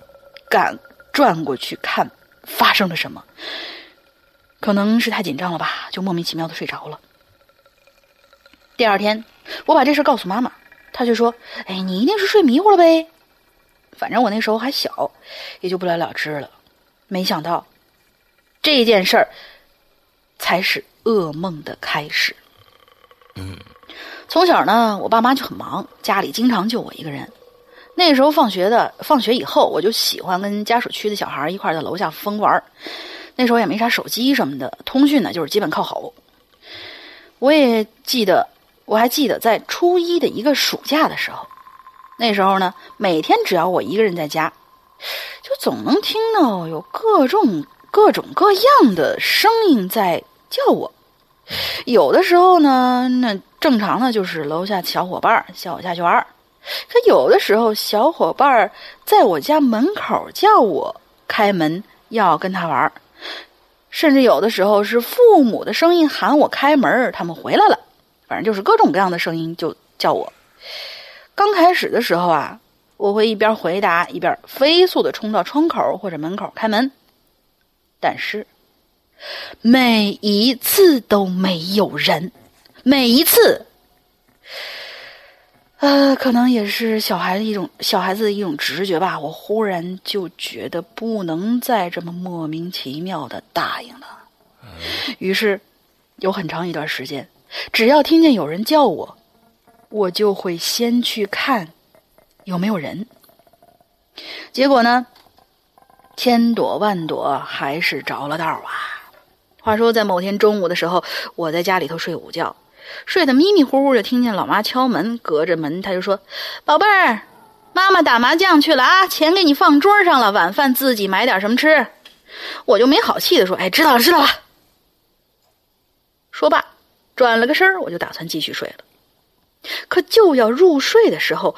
敢转过去看发生了什么，可能是太紧张了吧，就莫名其妙的睡着了。第二天，我把这事告诉妈妈，她却说：“哎，你一定是睡迷糊了呗。”反正我那时候还小，也就不了了之了。没想到，这件事儿才是噩梦的开始。
嗯，
从小呢，我爸妈就很忙，家里经常就我一个人。那时候放学的，放学以后，我就喜欢跟家属区的小孩一块在楼下疯玩。那时候也没啥手机什么的，通讯呢就是基本靠吼。我也记得。我还记得在初一的一个暑假的时候，那时候呢，每天只要我一个人在家，就总能听到有各种各种各样的声音在叫我，有的时候呢，那正常的就是楼下小伙伴叫我下去玩儿，可有的时候小伙伴在我家门口叫我开门要跟他玩儿，甚至有的时候是父母的声音喊我开门，他们回来了，反正就是各种各样的声音就叫我。刚开始的时候啊，我会一边回答一边飞速的冲到窗口或者门口开门，但是。每一次都没有人，每一次，呃，可能也是小孩子一种小孩子的一种直觉吧。我忽然就觉得不能再这么莫名其妙的答应了。于是，有很长一段时间，只要听见有人叫我，我就会先去看有没有人。结果呢，千躲万躲，还是着了道啊。话说，在某天中午的时候，我在家里头睡午觉，睡得迷迷糊糊，就听见老妈敲门。隔着门，她就说：“宝贝儿，妈妈打麻将去了啊，钱给你放桌上了，晚饭自己买点什么吃。”我就没好气的说：“哎，知道了，知道了。”说罢，转了个身我就打算继续睡了。可就要入睡的时候，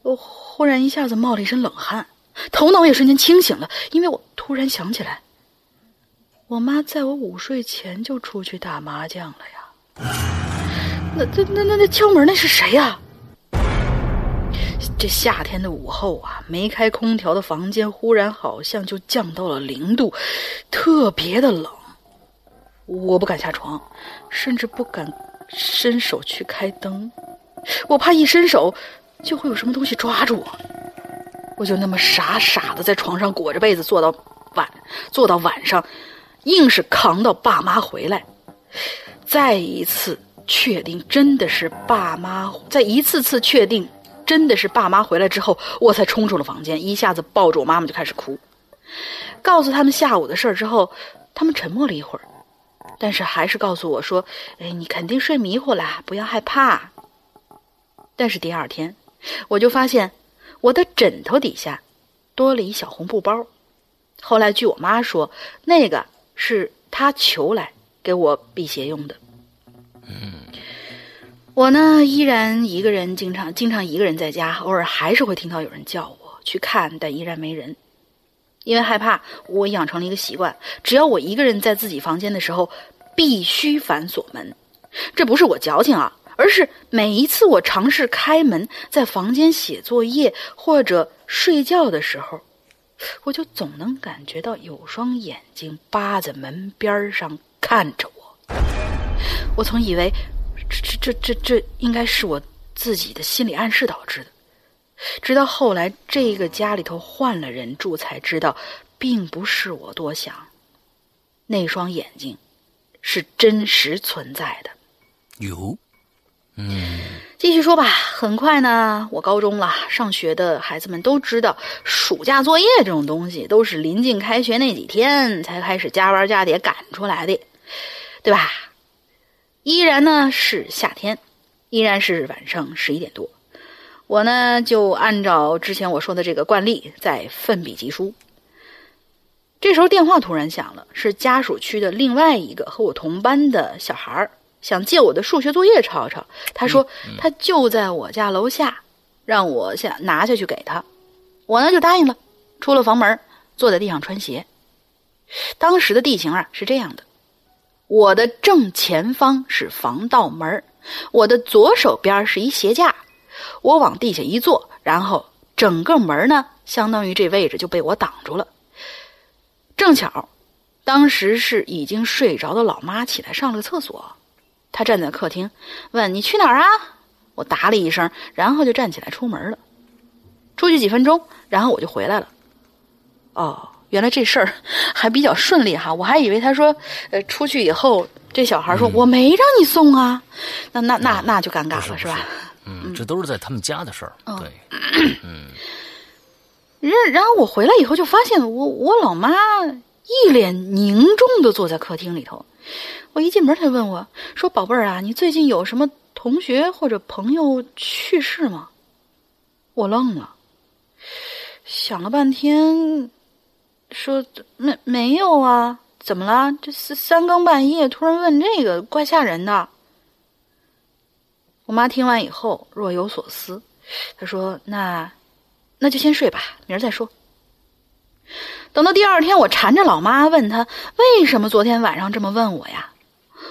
我忽然一下子冒了一身冷汗，头脑也瞬间清醒了，因为我突然想起来。我妈在我午睡前就出去打麻将了呀。那、那、那、那、那敲门那是谁呀？这夏天的午后啊，没开空调的房间忽然好像就降到了零度，特别的冷。我不敢下床，甚至不敢伸手去开灯，我怕一伸手就会有什么东西抓住我。我就那么傻傻的在床上裹着被子坐到晚，坐到晚上。硬是扛到爸妈回来，再一次确定真的是爸妈，在一次次确定真的是爸妈回来之后，我才冲出了房间，一下子抱住我妈妈就开始哭。告诉他们下午的事儿之后，他们沉默了一会儿，但是还是告诉我说：“哎，你肯定睡迷糊了，不要害怕。”但是第二天，我就发现我的枕头底下多了一小红布包。后来据我妈说，那个。是他求来给我辟邪用的。嗯，我呢依然一个人，经常经常一个人在家，偶尔还是会听到有人叫我去看，但依然没人。因为害怕，我养成了一个习惯：只要我一个人在自己房间的时候，必须反锁门。这不是我矫情啊，而是每一次我尝试开门，在房间写作业或者睡觉的时候。我就总能感觉到有双眼睛扒在门边上看着我。我曾以为这这这这应该是我自己的心理暗示导致的，直到后来这个家里头换了人住，才知道并不是我多想，那双眼睛是真实存在的。
有，嗯。
继续说吧，很快呢，我高中了，上学的孩子们都知道，暑假作业这种东西都是临近开学那几天才开始加班加点赶出来的，对吧？依然呢是夏天，依然是晚上十一点多，我呢就按照之前我说的这个惯例在奋笔疾书。这时候电话突然响了，是家属区的另外一个和我同班的小孩儿。想借我的数学作业抄抄，他说他就在我家楼下，让我下拿下去给他。我呢就答应了，出了房门，坐在地上穿鞋。当时的地形啊是这样的：我的正前方是防盗门，我的左手边是一鞋架，我往地下一坐，然后整个门呢，相当于这位置就被我挡住了。正巧，当时是已经睡着的老妈起来上了个厕所。他站在客厅，问：“你去哪儿啊？”我答了一声，然后就站起来出门了。出去几分钟，然后我就回来了。哦，原来这事儿 还比较顺利哈！我还以为他说，呃，出去以后，这小孩说：“我没让你送啊。”那那那那就尴尬了，
是
吧？
嗯，这都是在他们家的事儿。对，嗯。
然然后我回来以后就发现，我我老妈一脸凝重的坐在客厅里头。我一进门，他问我说：“宝贝儿啊，你最近有什么同学或者朋友去世吗？”我愣了，想了半天，说：“没没有啊，怎么了？这三三更半夜突然问这个，怪吓人的。我妈听完以后若有所思，她说：“那，那就先睡吧，明儿再说。”等到第二天，我缠着老妈问她为什么昨天晚上这么问我呀？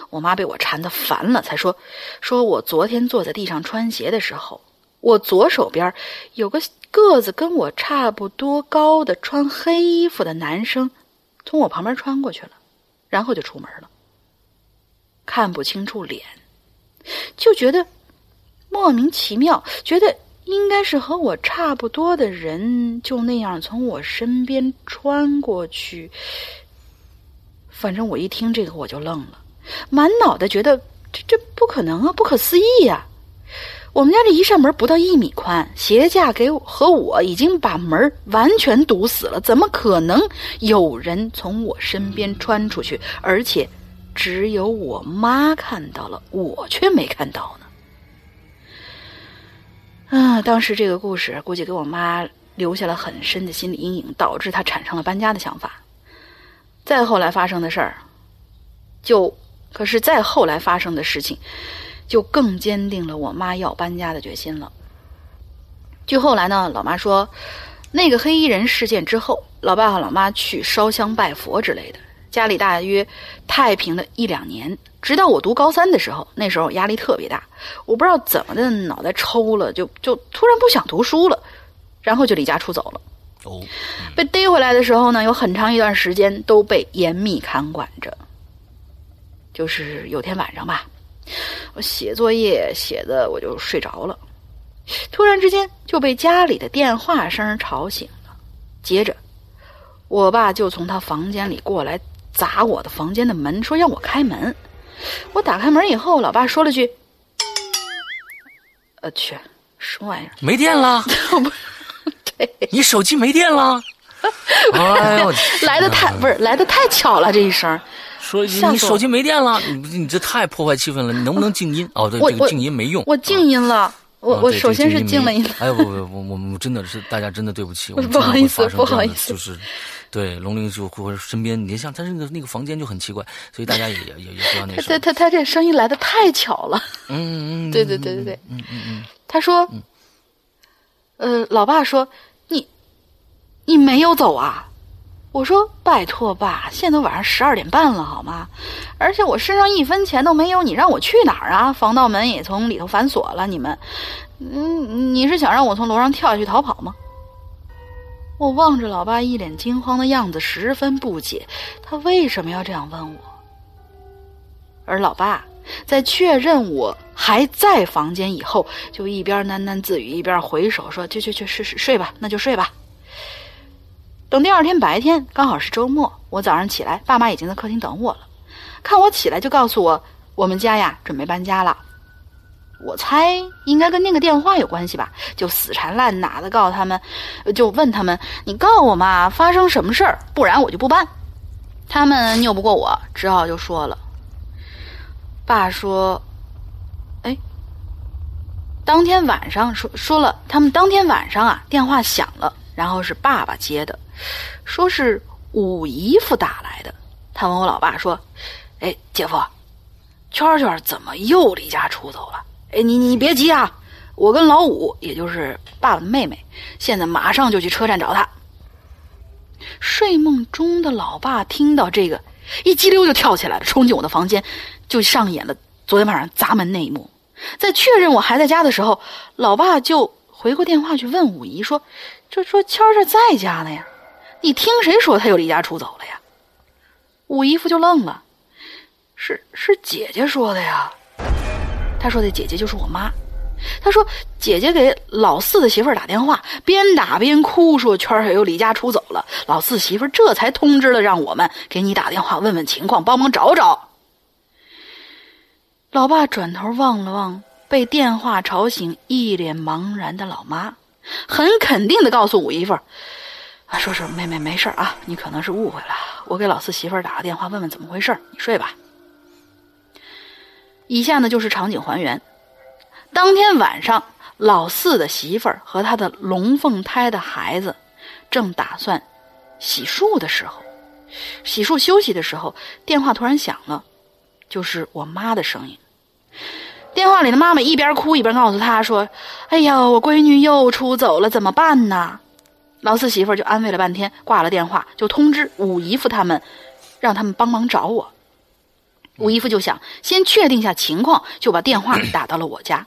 我妈被我缠得烦了，才说：“说我昨天坐在地上穿鞋的时候，我左手边有个个子跟我差不多高的穿黑衣服的男生，从我旁边穿过去了，然后就出门了，看不清楚脸，就觉得。”莫名其妙，觉得应该是和我差不多的人，就那样从我身边穿过去。反正我一听这个我就愣了，满脑袋觉得这这不可能啊，不可思议呀！我们家这一扇门不到一米宽，鞋架给和我已经把门完全堵死了，怎么可能有人从我身边穿出去？而且只有我妈看到了，我却没看到呢。啊，当时这个故事估计给我妈留下了很深的心理阴影，导致她产生了搬家的想法。再后来发生的事儿，就可是再后来发生的事情，就更坚定了我妈要搬家的决心了。据后来呢，老妈说，那个黑衣人事件之后，老爸和老妈去烧香拜佛之类的，家里大约太平了一两年。直到我读高三的时候，那时候压力特别大，我不知道怎么的，脑袋抽了，就就突然不想读书了，然后就离家出走了。
哦，
被逮回来的时候呢，有很长一段时间都被严密看管着。就是有天晚上吧，我写作业写的我就睡着了，突然之间就被家里的电话声吵醒了，接着我爸就从他房间里过来砸我的房间的门，说让我开门。我打开门以后，老爸说了句：“呃，去，什么玩意儿？
没电了？
不，对，
你手机没电了？哎呦，
来的太不是来的太巧了，这一声，
说你手机没电了，你你这太破坏气氛了，你能不能静音？哦，对，这个静音没用，
我静音了，我我首先是静了音。
哎不不不，我们真的是大家真的对不起，我
不好意思，不好意思，
就是。对，龙鳞就或者身边，你像他那个那个房间就很奇怪，所以大家也也也不要那。
他他他这声音来的太巧了。
嗯 嗯。
对对对对对。
嗯嗯嗯。
他说：“呃，老爸说你你没有走啊？”我说：“拜托爸，现在都晚上十二点半了，好吗？而且我身上一分钱都没有，你让我去哪儿啊？防盗门也从里头反锁了，你们，嗯，你是想让我从楼上跳下去逃跑吗？”我望着老爸一脸惊慌的样子，十分不解，他为什么要这样问我？而老爸在确认我还在房间以后，就一边喃喃自语，一边回手说：“去去去，睡睡睡吧，那就睡吧。”等第二天白天，刚好是周末，我早上起来，爸妈已经在客厅等我了。看我起来，就告诉我，我们家呀准备搬家了。我猜应该跟那个电话有关系吧，就死缠烂打的告诉他们，就问他们：“你告我嘛，发生什么事儿？不然我就不搬。”他们拗不过我，只好就说了。爸说：“哎，当天晚上说说了，他们当天晚上啊，电话响了，然后是爸爸接的，说是五姨夫打来的。他问我老爸说：‘哎，姐夫，圈圈怎么又离家出走了？’”哎，你你别急啊！我跟老五，也就是爸爸的妹妹，现在马上就去车站找他。睡梦中的老爸听到这个，一激溜就跳起来了，冲进我的房间，就上演了昨天晚上砸门那一幕。在确认我还在家的时候，老爸就回过电话去问五姨说：“就说谦儿在家呢呀？你听谁说他又离家出走了呀？”五姨夫就愣了：“是是姐姐说的呀。”他说的姐姐就是我妈，他说姐姐给老四的媳妇儿打电话，边打边哭，说圈儿又离家出走了。老四媳妇儿这才通知了，让我们给你打电话问问情况，帮忙找找。老爸转头望了望被电话吵醒、一脸茫然的老妈，很肯定的告诉五姨夫：“啊，说说妹妹没事啊，你可能是误会了，我给老四媳妇打个电话问问怎么回事你睡吧。”以下呢就是场景还原：当天晚上，老四的媳妇儿和他的龙凤胎的孩子正打算洗漱的时候，洗漱休息的时候，电话突然响了，就是我妈的声音。电话里的妈妈一边哭一边告诉他说：“哎呀，我闺女又出走了，怎么办呢？”老四媳妇就安慰了半天，挂了电话，就通知五姨夫他们，让他们帮忙找我。五姨夫就想先确定下情况，就把电话打到了我家。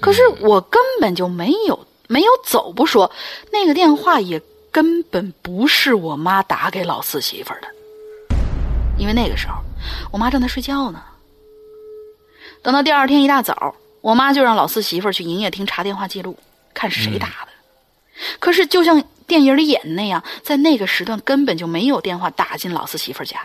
可是我根本就没有没有走不说，那个电话也根本不是我妈打给老四媳妇的，因为那个时候我妈正在睡觉呢。等到第二天一大早，我妈就让老四媳妇去营业厅查电话记录，看是谁打的。可是就像电影里演的那样，在那个时段根本就没有电话打进老四媳妇家。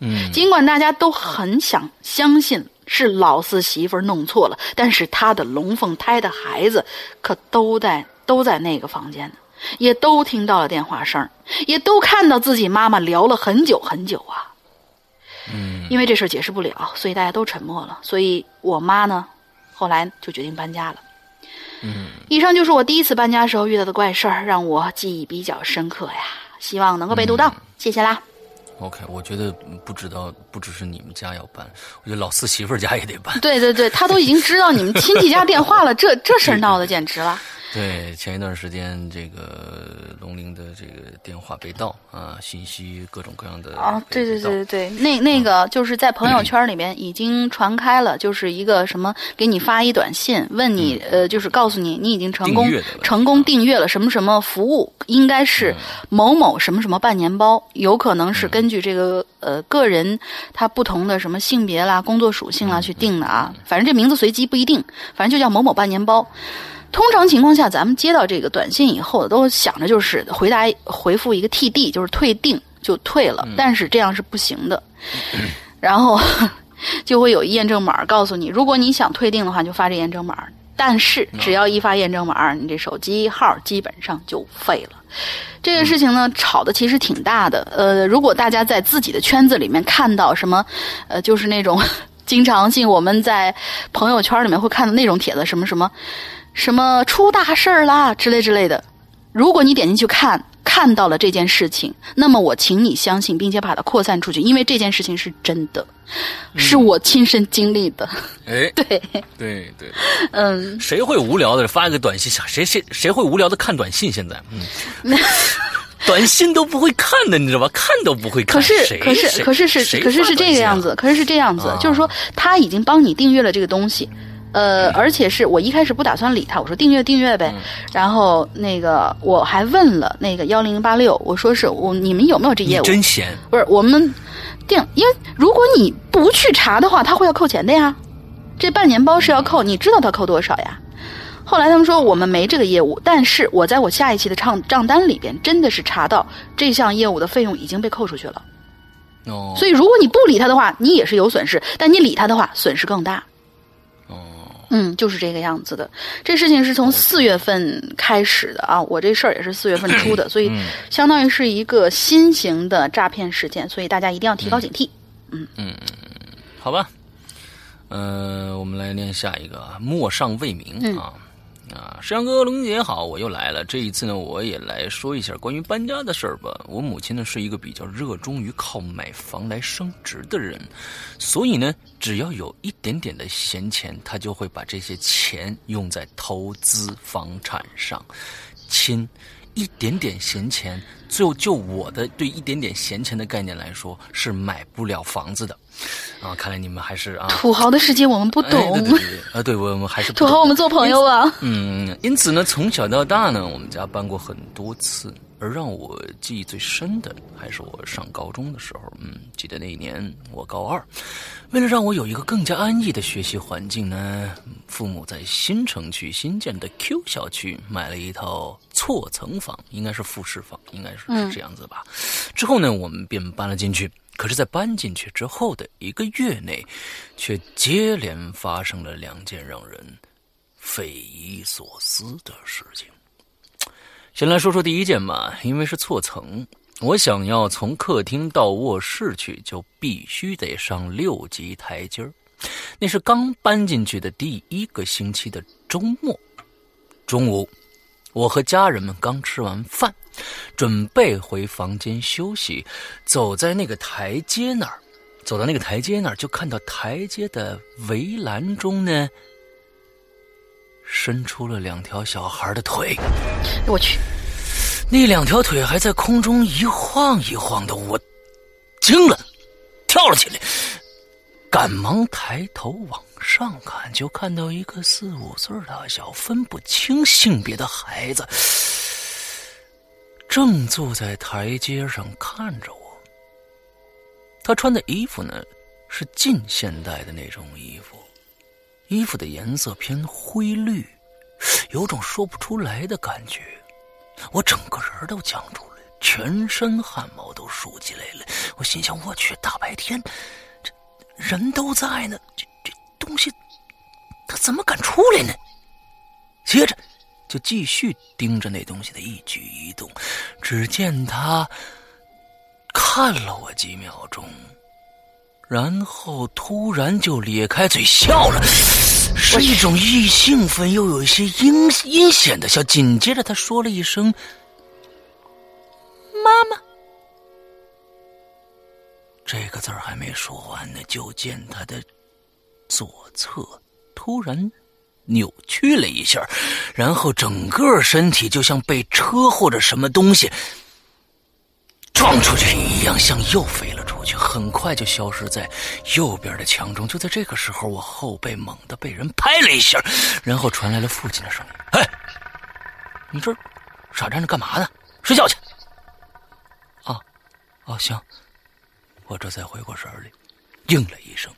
嗯，
尽管大家都很想相信是老四媳妇弄错了，但是她的龙凤胎的孩子可都在都在那个房间呢，也都听到了电话声，也都看到自己妈妈聊了很久很久啊。
嗯，
因为这事儿解释不了，所以大家都沉默了。所以我妈呢，后来就决定搬家了。
嗯，
以上就是我第一次搬家时候遇到的怪事儿，让我记忆比较深刻呀。希望能够被读到，谢谢啦。
OK，我觉得不知道，不只是你们家要搬，我觉得老四媳妇儿家也得搬。
对对对，他都已经知道你们亲戚家电话了，这这事儿闹的简直了。
对，前一段时间这个龙陵的这个电话被盗啊，信息各种各样的
啊，对对对对对，那那个就是在朋友圈里面已经传开了，就是一个什么给你发一短信，问你呃，就是告诉你你已经成功成功订阅了什么什么服务，应该是某某什么什么半年包，有可能是根据这个呃个人他不同的什么性别啦、工作属性啦去定的啊，反正这名字随机不一定，反正就叫某某半年包。通常情况下，咱们接到这个短信以后，都想着就是回答回复一个 TD，就是退订就退了，但是这样是不行的。然后就会有一验证码告诉你，如果你想退订的话，就发这验证码。但是只要一发验证码，你这手机号基本上就废了。这个事情呢，吵的其实挺大的。呃，如果大家在自己的圈子里面看到什么，呃，就是那种 经常性我们在朋友圈里面会看到那种帖子，什么什么。什么出大事儿啦之类之类的，如果你点进去看，看到了这件事情，那么我请你相信，并且把它扩散出去，因为这件事情是真的，是我亲身经历的。
哎，
对，
对对，
嗯，
谁会无聊的发一个短信？谁谁谁会无聊的看短信？现在，嗯，短信都不会看的，你知道吧？看都不会看。
可是可是可是是可是是这个样子，可是是这样子，
啊
就是说他已经帮你订阅了这个东西。呃，而且是我一开始不打算理他，我说订阅订阅
嗯
呗。然后那个我还问了那个幺零八六，我说是我你们有没有这业务？
真闲。
不是我们定，因为如果你不去查的话，他会要扣钱的呀。这半年包是要扣，你知道他扣多少呀？后来他们说我们没这个业务，但是我在我下一期的账账单里边真的是查到这项业务的费用已经被扣出去了。
哦，
所以如果你不理他的话，你也是有损失；但你理他的话，损失更大。
哦，
嗯，就是这个样子的。这事情是从四月份开始的啊，我这事儿也是四月份出的，所以相当于是一个新型的诈骗事件，所以大家一定要提高警惕。嗯。
嗯好吧，嗯、我们来念下一个啊，陌上未明
嗯
啊。石阳哥、龙姐好，我又来了。这一次呢，我也来说一下关于搬家的事儿吧。我母亲呢是一个比较热衷于靠买房来升值的人，所以呢，只要有一点点的闲钱，她就会把这些钱用在投资房产上。亲，一点点闲钱，就就我的对一点点闲钱的概念来说，是买不了房子的。啊，看来你们还是啊，
土豪的世界我们不
哎
懂，
对对对对啊，对我们还是
土豪我们做朋友啊。
嗯，因此呢，从小到大呢，我们家搬过很多次，而让我记忆最深的，还是我上高中的时候。嗯，记得那一年我高二，为了让我有一个更加安逸的学习环境呢，父母在新城区新建的 Q 小区买了一套错层房，应该是复式房，应该是是这样子吧。之后呢，我们便搬了进去。可是，在搬进去之后的一个月内，却接连发生了两件让人匪夷所思的事情。先来说说第一件吧，因为是错层，我想要从客厅到卧室去，就必须得上六级台阶儿。那是刚搬进去的第一个星期的周末，中午，我和家人们刚吃完饭，准备回房间休息，走在那个台阶那儿，走到那个台阶那儿，就看到台阶的围栏中呢，伸出了两条小孩的腿。
我去，
那两条腿还在空中一晃一晃的，我惊了，跳了起来，赶忙抬头往上看，就看到一个四五岁大小、分不清性别的孩子，正坐在台阶上看着我。他穿的衣服呢，是近现代的那种衣服，衣服的颜色偏灰绿，有种说不出来的感觉。我整个人都僵住了，全身汗毛都竖起来了。我心想：我去，大白天，这人都在呢，这这东西，他怎么敢出来呢？接着，就继续盯着那东西的一举一动。只见他看了我几秒钟，然后突然就咧开嘴笑了。是一种既兴奋又有一些阴阴险的笑，紧接着他说了一声“妈妈”，这个字儿还没说完呢，就见他的左侧突然扭曲了一下，然后整个身体就像被车或者什么东西撞出去一样，向右飞了出去，很快就消失在右边的墙中。就在这个时候，我后背猛地被人拍了一下，然后传来了父亲的声音：“哎，你这傻站着干嘛呢？睡觉去！”啊，啊，行。我这才回过神来，应了一声，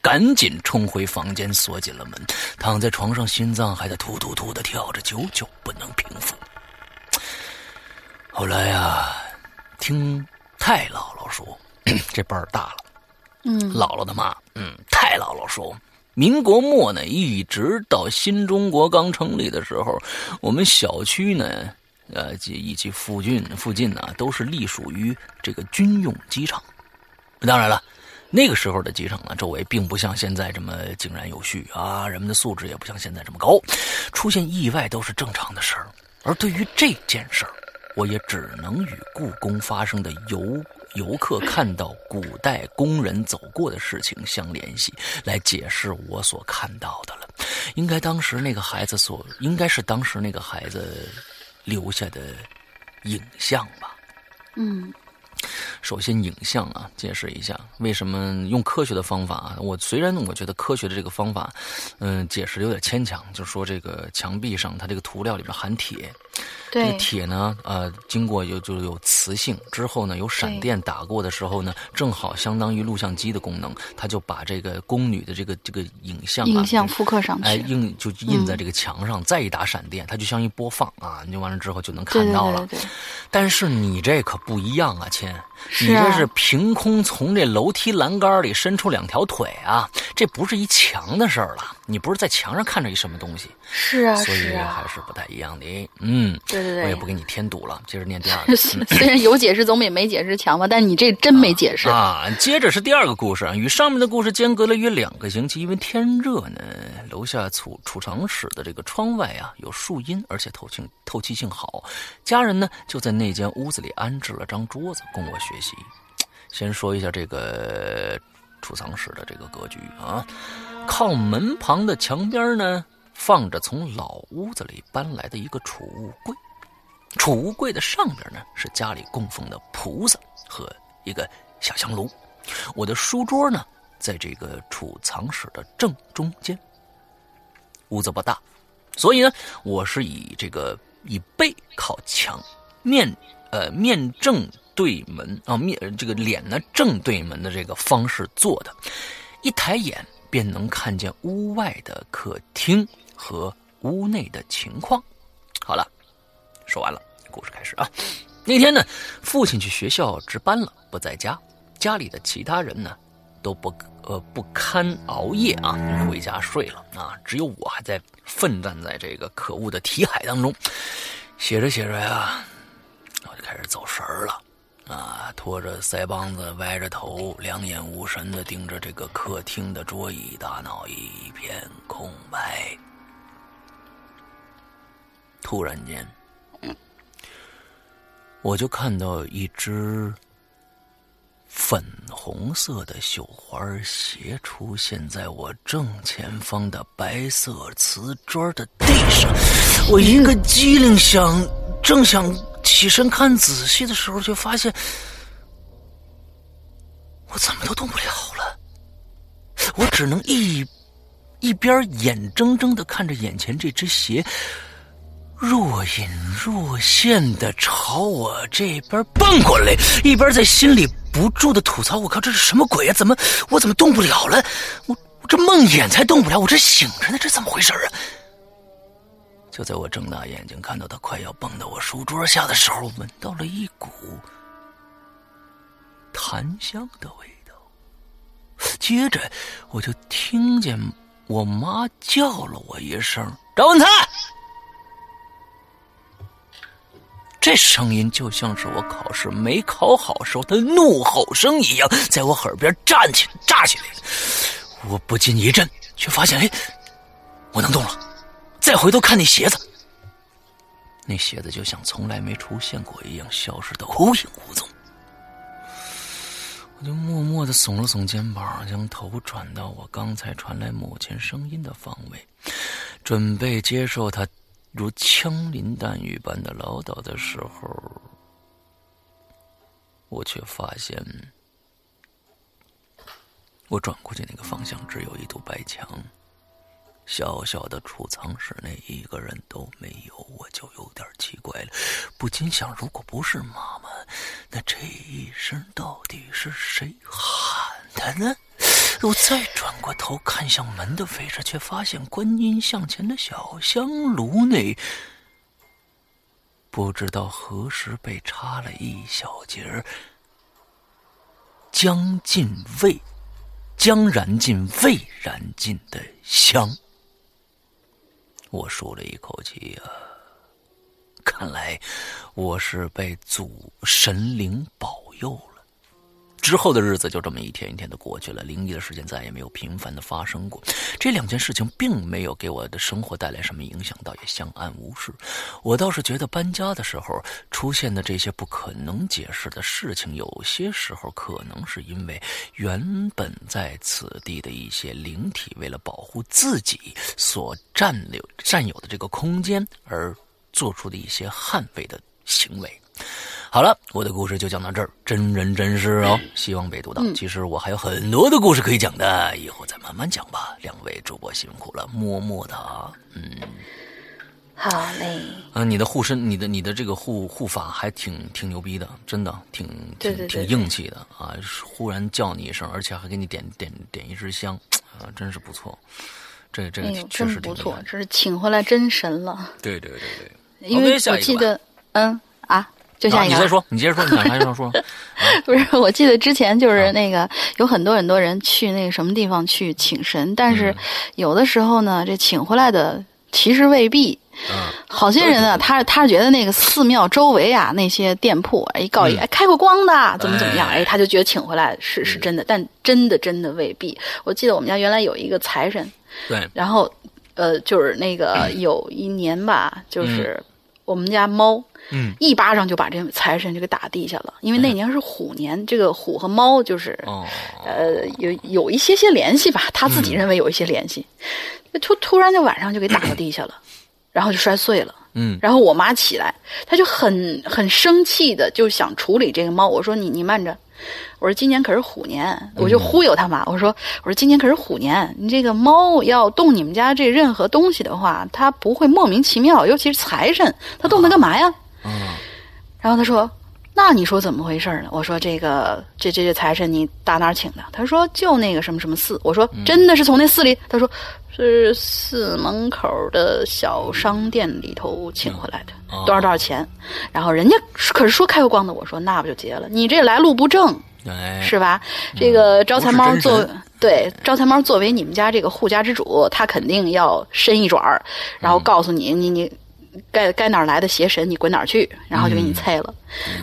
赶紧冲回房间，锁紧了门，躺在床上，心脏还在突突突的跳着，久久不能平复。后来呀，听太姥姥说，这辈儿大了，
嗯，
姥姥的妈，嗯，太姥姥说，民国末呢，一直到新中国刚成立的时候，我们小区呢，呃，及以及附近附近呢，都是隶属于这个军用机场。当然了，那个时候的机场呢，周围并不像现在这么井然有序啊，人们的素质也不像现在这么高，出现意外都是正常的事儿。而对于这件事儿，我也只能与故宫发生的游游客看到古代工人走过的事情相联系，来解释我所看到的了。应该当时那个孩子所，应该是当时那个孩子留下的影像吧。
嗯。
首先，影像啊，解释一下为什么用科学的方法啊。我虽然我觉得科学的这个方法，嗯，解释有点牵强，就是说这个墙壁上它这个涂料里面含铁，这个铁呢，呃，经过有就有磁性之后呢，有闪电打过的时候呢，正好相当于录像机的功能，它就把这个宫女的这个这个影像啊
影像复刻上去，
哎，印就印在这个墙上，再一打闪电，它就像一播放啊，你就完了之后就能看到了。但是你这可不一样啊，亲。你这是凭空从这楼梯栏杆里伸出两条腿啊！这不是一墙的事儿了，你不是在墙上看着一什么东西？
是啊，
所以还是不太一样的。嗯，
对对对，
我也不给你添堵了，接着念第二个。
虽然有解释总比没解释强吧，但你这真没解释
啊！接着是第二个故事，与上面的故事间隔了约两个星期，因为天热呢，楼下储储藏室的这个窗外啊有树荫，而且透气透气性好，家人呢就在那间屋子里安置了张桌子供我学习。先说一下这个储藏室的这个格局啊，靠门旁的墙边呢，放着从老屋子里搬来的一个储物柜，储物柜的上边呢是家里供奉的菩萨和一个小香炉。我的书桌呢，在这个储藏室的正中间。屋子不大，所以呢，我是以这个以背靠墙，面呃面正。对门啊，面这个脸呢正对门的这个方式做的，一抬眼便能看见屋外的客厅和屋内的情况。好了，说完了，故事开始啊。那天呢，父亲去学校值班了，不在家，家里的其他人呢都不呃不堪熬夜啊，回家睡了啊，只有我还在奋战在这个可恶的题海当中，写着写着呀，我就开始走神儿了。啊，拖着腮帮子，歪着头，两眼无神的盯着这个客厅的桌椅，大脑一片空白。突然间，我就看到一只粉红色的绣花鞋出现在我正前方的白色瓷砖的地上。我一个机灵想，正想起身看仔细的时候，就发现我怎么都动不了了。我只能一一边眼睁睁的看着眼前这只鞋。若隐若现的朝我这边蹦过来，一边在心里不住的吐槽：“我靠，这是什么鬼啊？怎么我怎么动不了了？我我这梦魇才动不了，我这醒着呢，这怎么回事啊？”就在我睁大眼睛看到他快要蹦到我书桌下的时候，闻到了一股檀香的味道。接着我就听见我妈叫了我一声：“张文才。”这声音就像是我考试没考好时候的怒吼声一样，在我耳边站起炸起来我不禁一震，却发现，哎，我能动了。再回头看那鞋子，那鞋子就像从来没出现过一样，消失的无影无踪。我就默默的耸了耸肩膀，将头转到我刚才传来母亲声音的方位，准备接受她。如枪林弹雨般的唠叨的时候，我却发现，我转过去那个方向只有一堵白墙，小小的储藏室内一个人都没有，我就有点奇怪了，不禁想：如果不是妈妈，那这一声到底是谁喊的呢？我再转过头看向门的位置，却发现观音像前的小香炉内，不知道何时被插了一小截将尽未、将燃尽未燃尽的香。我舒了一口气呀，看来我是被祖神灵保佑。之后的日子就这么一天一天的过去了，灵异的事件再也没有频繁的发生过。这两件事情并没有给我的生活带来什么影响，倒也相安无事。我倒是觉得搬家的时候出现的这些不可能解释的事情，有些时候可能是因为原本在此地的一些灵体为了保护自己所占有占有的这个空间而做出的一些捍卫的行为。好了，我的故事就讲到这儿，真人真事哦，希望被读到。其实我还有很多的故事可以讲的，以后再慢慢讲吧。两位主播辛苦了，么么哒。嗯，
好嘞。
啊，你的护身，你的你的这个护护法还挺挺牛逼的，真的挺挺挺硬气的啊！忽然叫你一声，而且还给你点点点一支香，啊，真是不错。这这确实
不错，这是请回来真神了。
对对对对，
因为我记得，嗯啊。就像
你再说，你接着说，你想啥就说。
不是，我记得之前就是那个有很多很多人去那个什么地方去请神，但是有的时候呢，这请回来的其实未必。
嗯。
好些人呢，他他是觉得那个寺庙周围啊那些店铺一告一哎开过光的怎么怎么样哎，他就觉得请回来是是真的，但真的真的未必。我记得我们家原来有一个财神，
对，
然后呃就是那个 有一年吧，就是我们家猫。
嗯，
一巴掌就把这个财神就给打地下了，因为那年是虎年，这个虎和猫就是，呃，有有一些些联系吧，他自己认为有一些联系，突突然就晚上就给打到地下了，然后就摔碎了。
嗯，
然后我妈起来，她就很很生气的就想处理这个猫，我说你你慢着。我说今年可是虎年，我就忽悠他嘛。我说我说今年可是虎年，你这个猫要动你们家这任何东西的话，它不会莫名其妙，尤其是财神，它动它干嘛呀？
嗯。
然后他说：“那你说怎么回事呢？”我说：“这个这这这财神你打哪儿请的？”他说：“就那个什么什么寺。”我说：“真的是从那寺里？”他说：“是寺门口的小商店里头请回来的，多少多少钱？”然后人家可是说开过光的。我说：“那不就结了？你这来路不正。”是吧？这个招财猫作对招财猫作为你们家这个护家之主，他肯定要伸一爪儿，然后告诉你，你你该该哪儿来的邪神，你滚哪儿去，然后就给你菜了。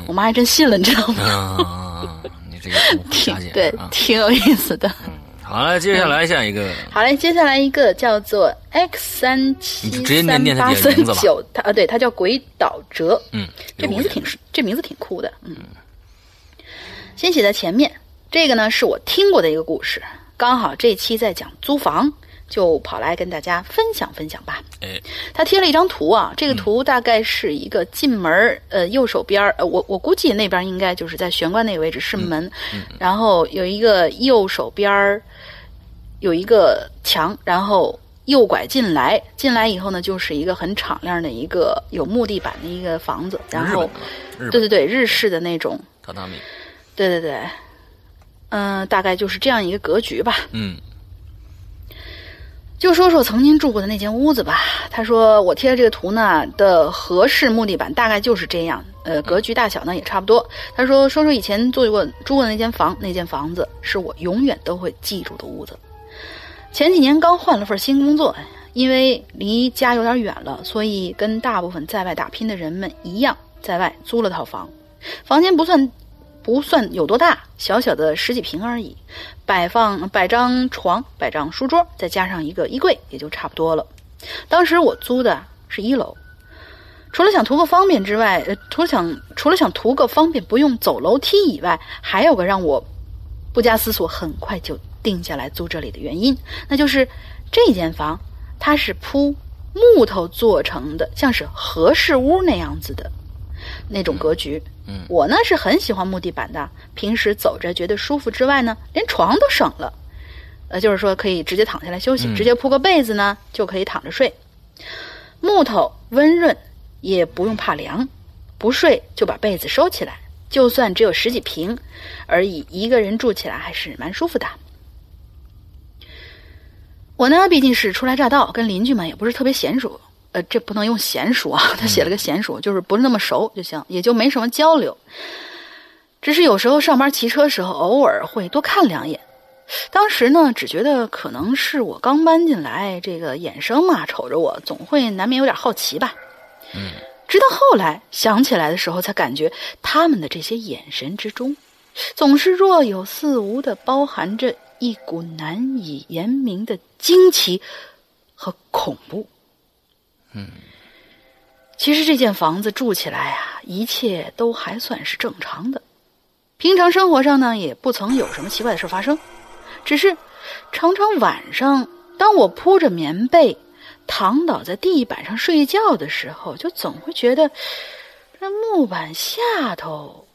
我妈还真信了，你知道吗？
你这个
挺对，挺有意思的。
好好了，接下来下一个，
好嘞，接下来一个叫做 X 三七三八三九，它啊，对，它叫鬼岛哲，
嗯，
这名字挺这名字挺酷的，嗯。先写在前面，这个呢是我听过的一个故事，刚好这期在讲租房，就跑来跟大家分享分享吧。
哎，
他贴了一张图啊，这个图大概是一个进门儿呃右手边儿呃我我估计那边应该就是在玄关那个位置是门，然后有一个右手边儿有一个墙，然后右拐进来，进来以后呢就是一个很敞亮的一个有木地板的一个房子，然后对对对日式的那种，
榻榻米，
对对对，嗯、大概就是这样一个格局吧。
嗯
就说说曾经住过的那间屋子吧。他说我贴的这个图呢的合适木地板大概就是这样，呃，格局大小呢也差不多。他说说说以前住过住过的那间房，那间房子是我永远都会记住的屋子。前几年刚换了份新工作，因为离家有点远了，所以跟大部分在外打拼的人们一样，在外租了套房。房间不算不算有多大，小小的十几平而已，摆放摆张床，摆张书桌，再加上一个衣柜，也就差不多了。当时我租的是一楼，除了想图个方便之外，呃，除了想除了想图个方便不用走楼梯以外，还有个让我不加思索很快就定下来租这里的原因，那就是这间房它是铺木头做成的，像是和室屋那样子的。那种格局。
嗯
我呢是很喜欢木地板的，平时走着觉得舒服之外呢，连床都省了。呃，就是说可以直接躺下来休息，
嗯
直接铺个被子呢就可以躺着睡。木头温润，也不用怕凉，不睡就把被子收起来。就算只有十几平而已，一个人住起来还是蛮舒服的。我呢，毕竟是初来乍到，跟邻居们也不是特别娴熟。呃，这不能用娴熟啊，他写了个娴熟，就是不是那么熟就行，也就没什么交流。只是有时候上班骑车时候，偶尔会多看两眼。当时呢，只觉得可能是我刚搬进来，这个眼生嘛，瞅着我，总会难免有点好奇吧。
嗯，
直到后来想起来的时候，才感觉他们的这些眼神之中，总是若有似无的包含着一股难以言明的惊奇和恐怖。
嗯，
其实这间房子住起来啊，一切都还算是正常的。平常生活上呢，也不曾有什么奇怪的事发生，只是常常晚上，当我铺着棉被躺倒在地板上睡觉的时候，就总会觉得这木板下头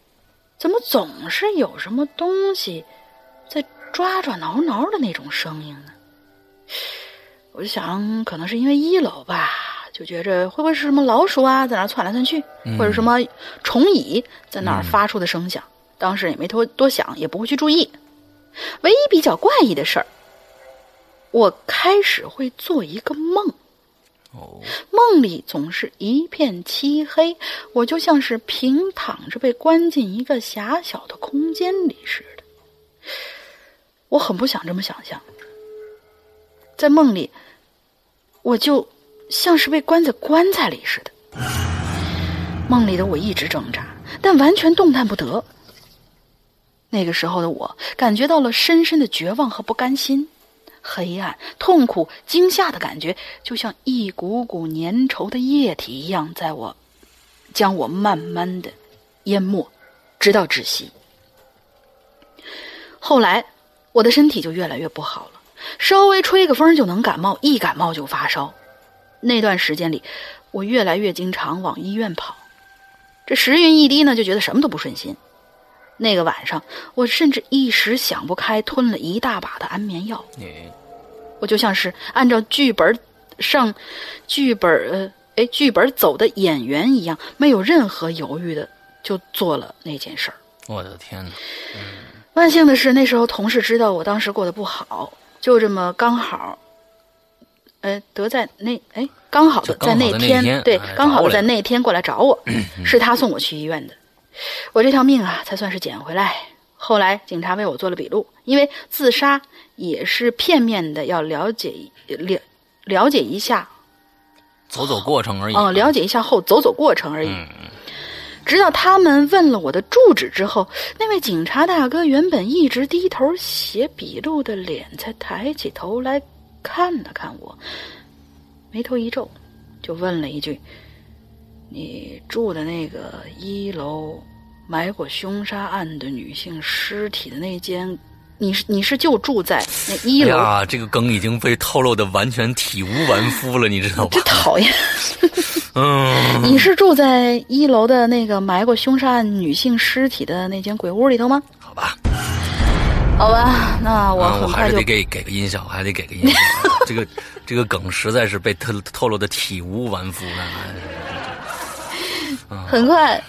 怎么总是有什么东西在抓抓挠挠的那种声音呢？我就想，可能是因为一楼吧，就觉着会不会是什么老鼠啊在那儿窜来窜去，或者什么虫蚁在那儿发出的声响。当时也没多多想，也不会去注意。唯一比较怪异的事儿，我开始会做一个梦。
哦，
梦里总是一片漆黑，我就像是平躺着被关进一个狭小的空间里似的。我很不想这么想象，在梦里，我就像是被关在棺材里似的。梦里的我一直挣扎，但完全动弹不得。那个时候的我感觉到了深深的绝望和不甘心。黑暗、痛苦、惊吓的感觉，就像一股股粘稠的液体一样，在我将我慢慢的淹没，直到窒息。后来，我的身体就越来越不好了，稍微吹个风就能感冒，一感冒就发烧。那段时间里，我越来越经常往医院跑，这时运一低呢，就觉得什么都不顺心。那个晚上，我甚至一时想不开，吞了一大把的安眠药。
你
我就像是按照剧本上剧本呃哎剧本走的演员一样，没有任何犹豫的就做了那件事儿。
我的天哪！
万幸的是，那时候同事知道我当时过得不好，就这么刚好，呃，得在那哎刚好在那
天
对
哎，
刚好在那天过来找我，是他送我去医院的。我这条命啊，才算是捡回来。后来警察为我做了笔录，因为自杀也是片面的，要了解了了解一下
走走过程而已。
哦，了解一下后走走过程而已。
嗯
直到他们问了我的住址之后，那位警察大哥原本一直低头写笔录的脸，才抬起头来看了看我，眉头一皱，就问了一句：“你住的那个一楼埋过凶杀案的女性尸体的那间？”你是你是就住在那一楼
呀？这个梗已经被透露的完全体无完肤了，你知道吧？
真讨厌。
嗯，
你是住在一楼的那个埋过凶杀案女性尸体的那间鬼屋里头吗？
好吧，
好吧，那我
我还是得给给个音效，还得给个音效。这个这个梗实在是被透透露的体无完肤了。
很快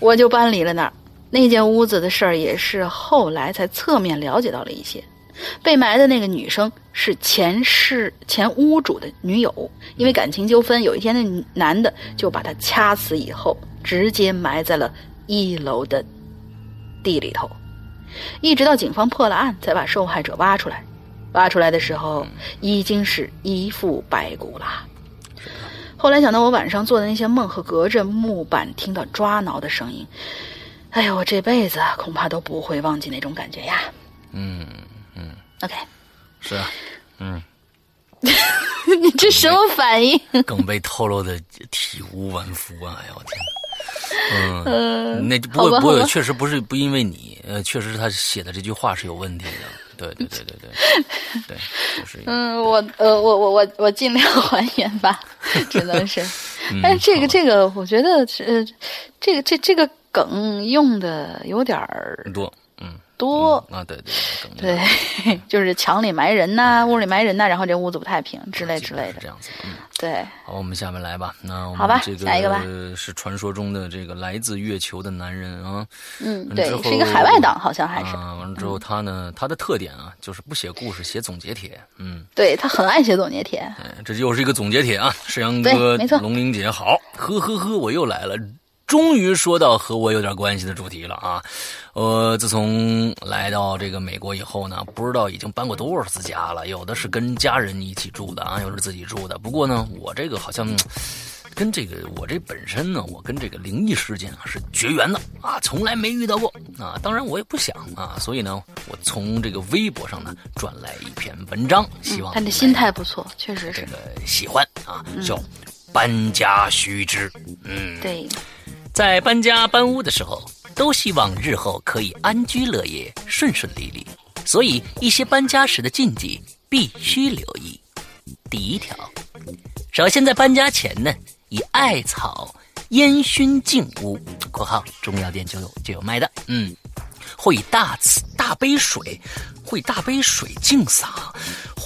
我就搬离了那儿。那间屋子的事儿也是后来才侧面了解到了一些。被埋的那个女生是前世前屋主的女友，因为感情纠纷，有一天那男的就把她掐死以后，直接埋在了一楼的地里头，一直到警方破了案，才把受害者挖出来。挖出来的时候已经是一副白骨了。后来想到我晚上做的那些梦和隔着木板听到抓挠的声音。哎呦，我这辈子恐怕都不会忘记那种感觉呀。
嗯嗯
，OK，
是啊，嗯，
你这什么反应？
更被透露的体无完肤啊！哎呦我天，嗯，那不过不过确实不是不因为你，呃，确实是他写的这句话是有问题的。对对对对对，对，就是
嗯，我呃我我我我尽量还原吧，只能是，但是这个这个我觉得呃，这个这这个。梗用的有点儿
多，嗯，
多
啊，对对
对，就是墙里埋人呐，屋里埋人呐，然后这屋子不太平之类之类的，
这样子，嗯，
对。
好，我们下面来吧。那
我们，
这个是传说中的这个来自月球的男人啊，
嗯，对，是一个海外党，好像还是。
完了之后，他呢，他的特点啊，就是不写故事，写总结帖，嗯，
对他很爱写总结帖。
哎，这又是一个总结帖啊，世阳哥，龙玲姐，好，呵呵呵，我又来了。终于说到和我有点关系的主题了啊！我自从来到这个美国以后呢，不知道已经搬过多少次家了。有的是跟家人一起住的啊，有的是自己住的。不过呢，我这个好像跟这个我这本身呢，我跟这个灵异事件啊是绝缘的啊，从来没遇到过啊。当然我也不想啊，所以呢，我从这个微博上呢转来一篇文章，希望
他的心态不错，确实是
这个喜欢啊，叫搬家须知，嗯，
对。
在搬家搬屋的时候，都希望日后可以安居乐业、顺顺利利，所以一些搬家时的禁忌必须留意。第一条，首先在搬家前呢，以艾草烟熏净屋（括号中药店就有就有卖的），嗯，或以大瓷大杯水，会大杯水净洒。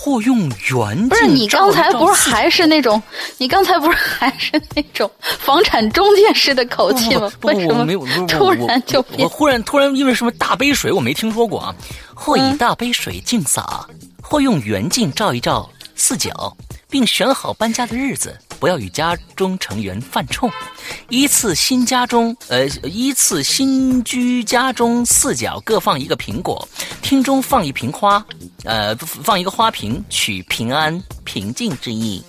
或用圆
不是你刚才不是还是那种？你刚才不是还是那种房产中介式的口气吗？
为什么突然就我忽然突然因为什么大杯水我没听说过啊？或以大杯水净洒，或用圆镜照一照四角，并选好搬家的日子。不要与家中成员犯冲，依次新家中，呃，依次新居家中四角各放一个苹果，厅中放一瓶花，呃，放一个花瓶，取平安平静之意。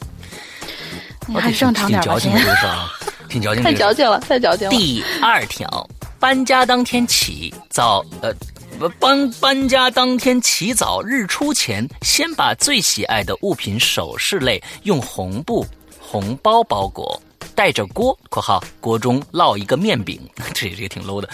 你还正常点吧，
挺矫情这个事啊，挺矫情。
太矫情了，太矫情了。
第二条，搬家当天起早，呃。搬搬家当天起早，日出前，先把最喜爱的物品首饰类用红布、红包包裹，带着锅（括号锅中烙一个面饼），这这个挺 low 的。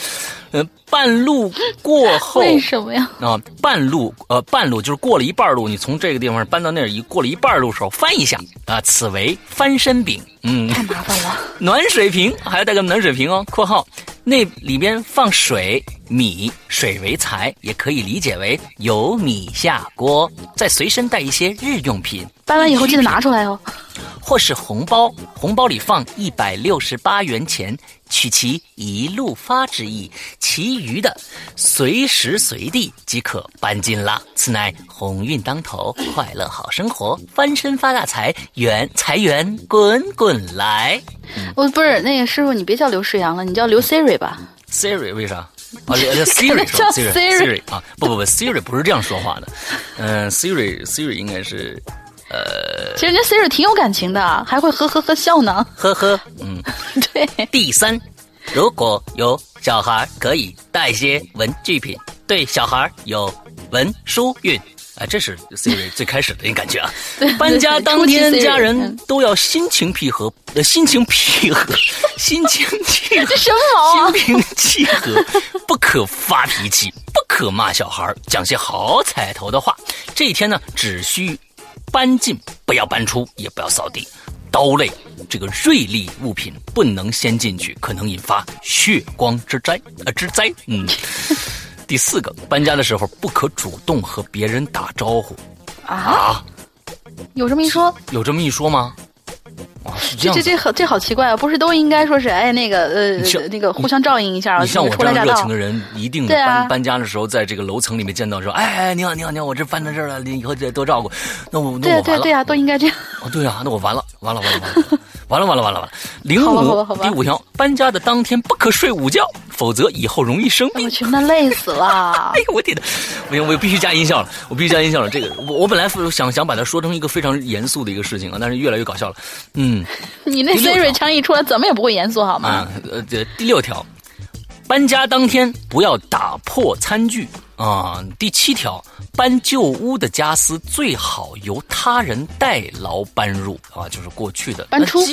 呃，半路过后，
为什么呀？
啊，半路呃，半路就是过了一半路，你从这个地方搬到那儿，一过了一半路时候翻一下啊，此为翻身饼。嗯，
太麻烦了。
暖水瓶还要带个暖水瓶哦（ 括号）。那里边放水、米，水为财，也可以理解为有米下锅。再随身带一些日用品，
搬完以后记得拿出来哦。
或是红包，红包里放一百六十八元钱，取其一路发之意。其余的随时随地即可搬进啦。此乃鸿运当头，快乐好生活，翻身发大财，源财源滚滚来。
我不是那个师傅，你别叫刘世阳了，你叫刘 Siri 吧。
Siri 为啥？啊，叫 Siri 是吧？Siri 啊，不不不，Siri 不是这样说话的。嗯，Siri Siri 应该是。呃，
其实人家 Siri 挺有感情的，还会呵呵呵笑呢。
呵呵，嗯，
对。
第三，如果有小孩，可以带些文具品，对小孩有文书运。哎，这是 Siri 最开始的那感觉啊！搬家当天，家人都要心情平和，呃，心情平和，心情契合，
什么
心平气和，不可发脾气，不可骂小孩，讲些好彩头的话。这一天呢，只需搬进，不要搬出，也不要扫地。刀类这个锐利物品不能先进去，可能引发血光之灾，呃，之灾。嗯。第四个，搬家的时候不可主动和别人打招呼
啊？有这么一说？
有这么一说吗？啊，这
这这好这好奇怪啊！不是都应该说是哎那个呃那个互相照应一下？
你像我这样热情的人，一定搬搬家的时候，在这个楼层里面见到说，哎哎你好你好你好，我这搬到这儿了，你以后得多照顾。那我那我完了。
对对对呀，都应该这样。
哦对啊，那我完了完了完了完了。完了完了完了完了完了！零五第五条，搬家的当天不可睡午觉，否则以后容易生病。
我去，那累死了！
哎呦我天哪！不行，我必须加音效了，我必须加音效了。这个我我本来想想把它说成一个非常严肃的一个事情啊，但是越来越搞笑了。嗯，
你那 Siri 枪一出来，怎么也不会严肃好吗？
啊，呃，第六条，搬家当天不要打破餐具啊。第七条，搬旧屋的家私最好由他人代劳搬入啊，就是过去的
搬出。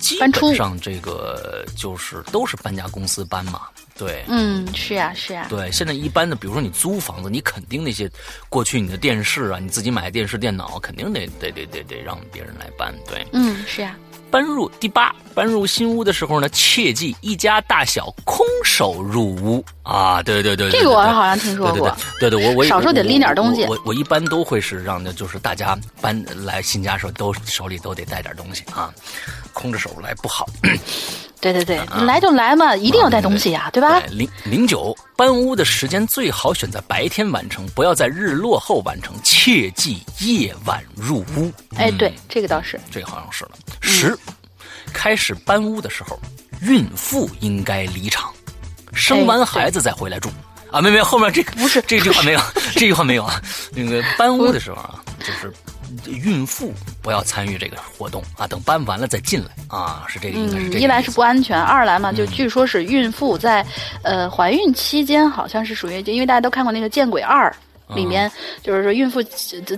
基本上这个就是都是搬家公司搬嘛，对，
嗯，是呀，是呀，
对。现在一般的，比如说你租房子，你肯定那些过去你的电视啊，你自己买的电视、电脑，肯定得得得得得让别人来搬，对，
嗯，是呀。
搬入第八，搬入新屋的时候呢，切记一家大小空手入屋。啊！对对对，
这个我好像听说过。
对对，我我
少说得拎点东西。
我我一般都会是让的，就是大家搬来新家时候都手里都得带点东西啊，空着手来不好。
对对对，来就来嘛，一定要带东西呀，对吧？
零零九，搬屋的时间最好选在白天完成，不要在日落后完成，切记夜晚入屋。
哎，对，这个倒是，
这个好像是了。十，开始搬屋的时候，孕妇应该离场，生完孩子再回来住。啊，没没有，后面这个
不是
这句话没有，这句话没有啊。那个搬屋的时候啊，就是。孕妇不要参与这个活动啊，等搬完了再进来啊，是这个意思。
一来是不安全，二来嘛，就据说是孕妇在呃怀孕期间，好像是属于，因为大家都看过那个《见鬼二》里面，就是说孕妇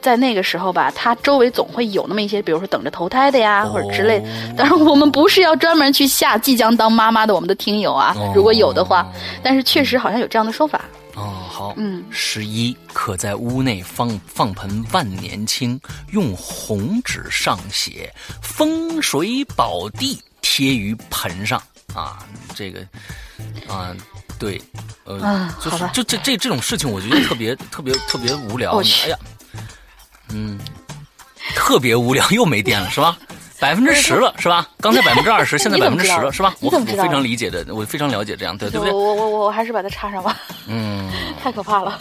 在那个时候吧，她周围总会有那么一些，比如说等着投胎的呀，或者之类。当然，我们不是要专门去吓即将当妈妈的我们的听友啊，如果有的话，但是确实好像有这样的说法。
哦，好，嗯，十一可在屋内放放盆万年青，用红纸上写“风水宝地”，贴于盆上啊。这个，啊，对，呃，就是就这这这种事情，我觉得 特别特别特别无聊。哎呀，嗯，特别无聊，又没电了，是吧？百分之十了是吧？刚才百分之二十，现在百分之十了 是吧？我我非常理解的，我非常了解这样，对对不对？
我我我我还是把它插上吧。嗯，太可怕了。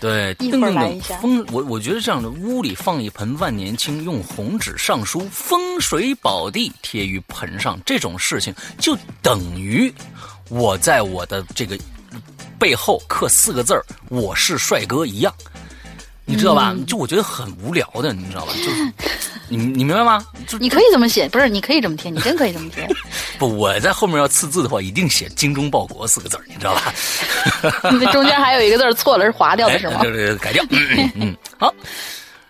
对，
一会儿来一下。
风，我我觉得这样的屋里放一盆万年青，用红纸上书“风水宝地”贴于盆上，这种事情就等于我在我的这个背后刻四个字儿“我是帅哥”一样。你知道吧？就我觉得很无聊的，你知道吧？就是 你你明白吗？就
你可以这么写，不是？你可以这么贴，你真可以这么贴。
不，我在后面要刺字的话，一定写“精忠报国”四个字你知道吧？
那中间还有一个字错了，是划掉的是吗？
就是改掉。嗯，好。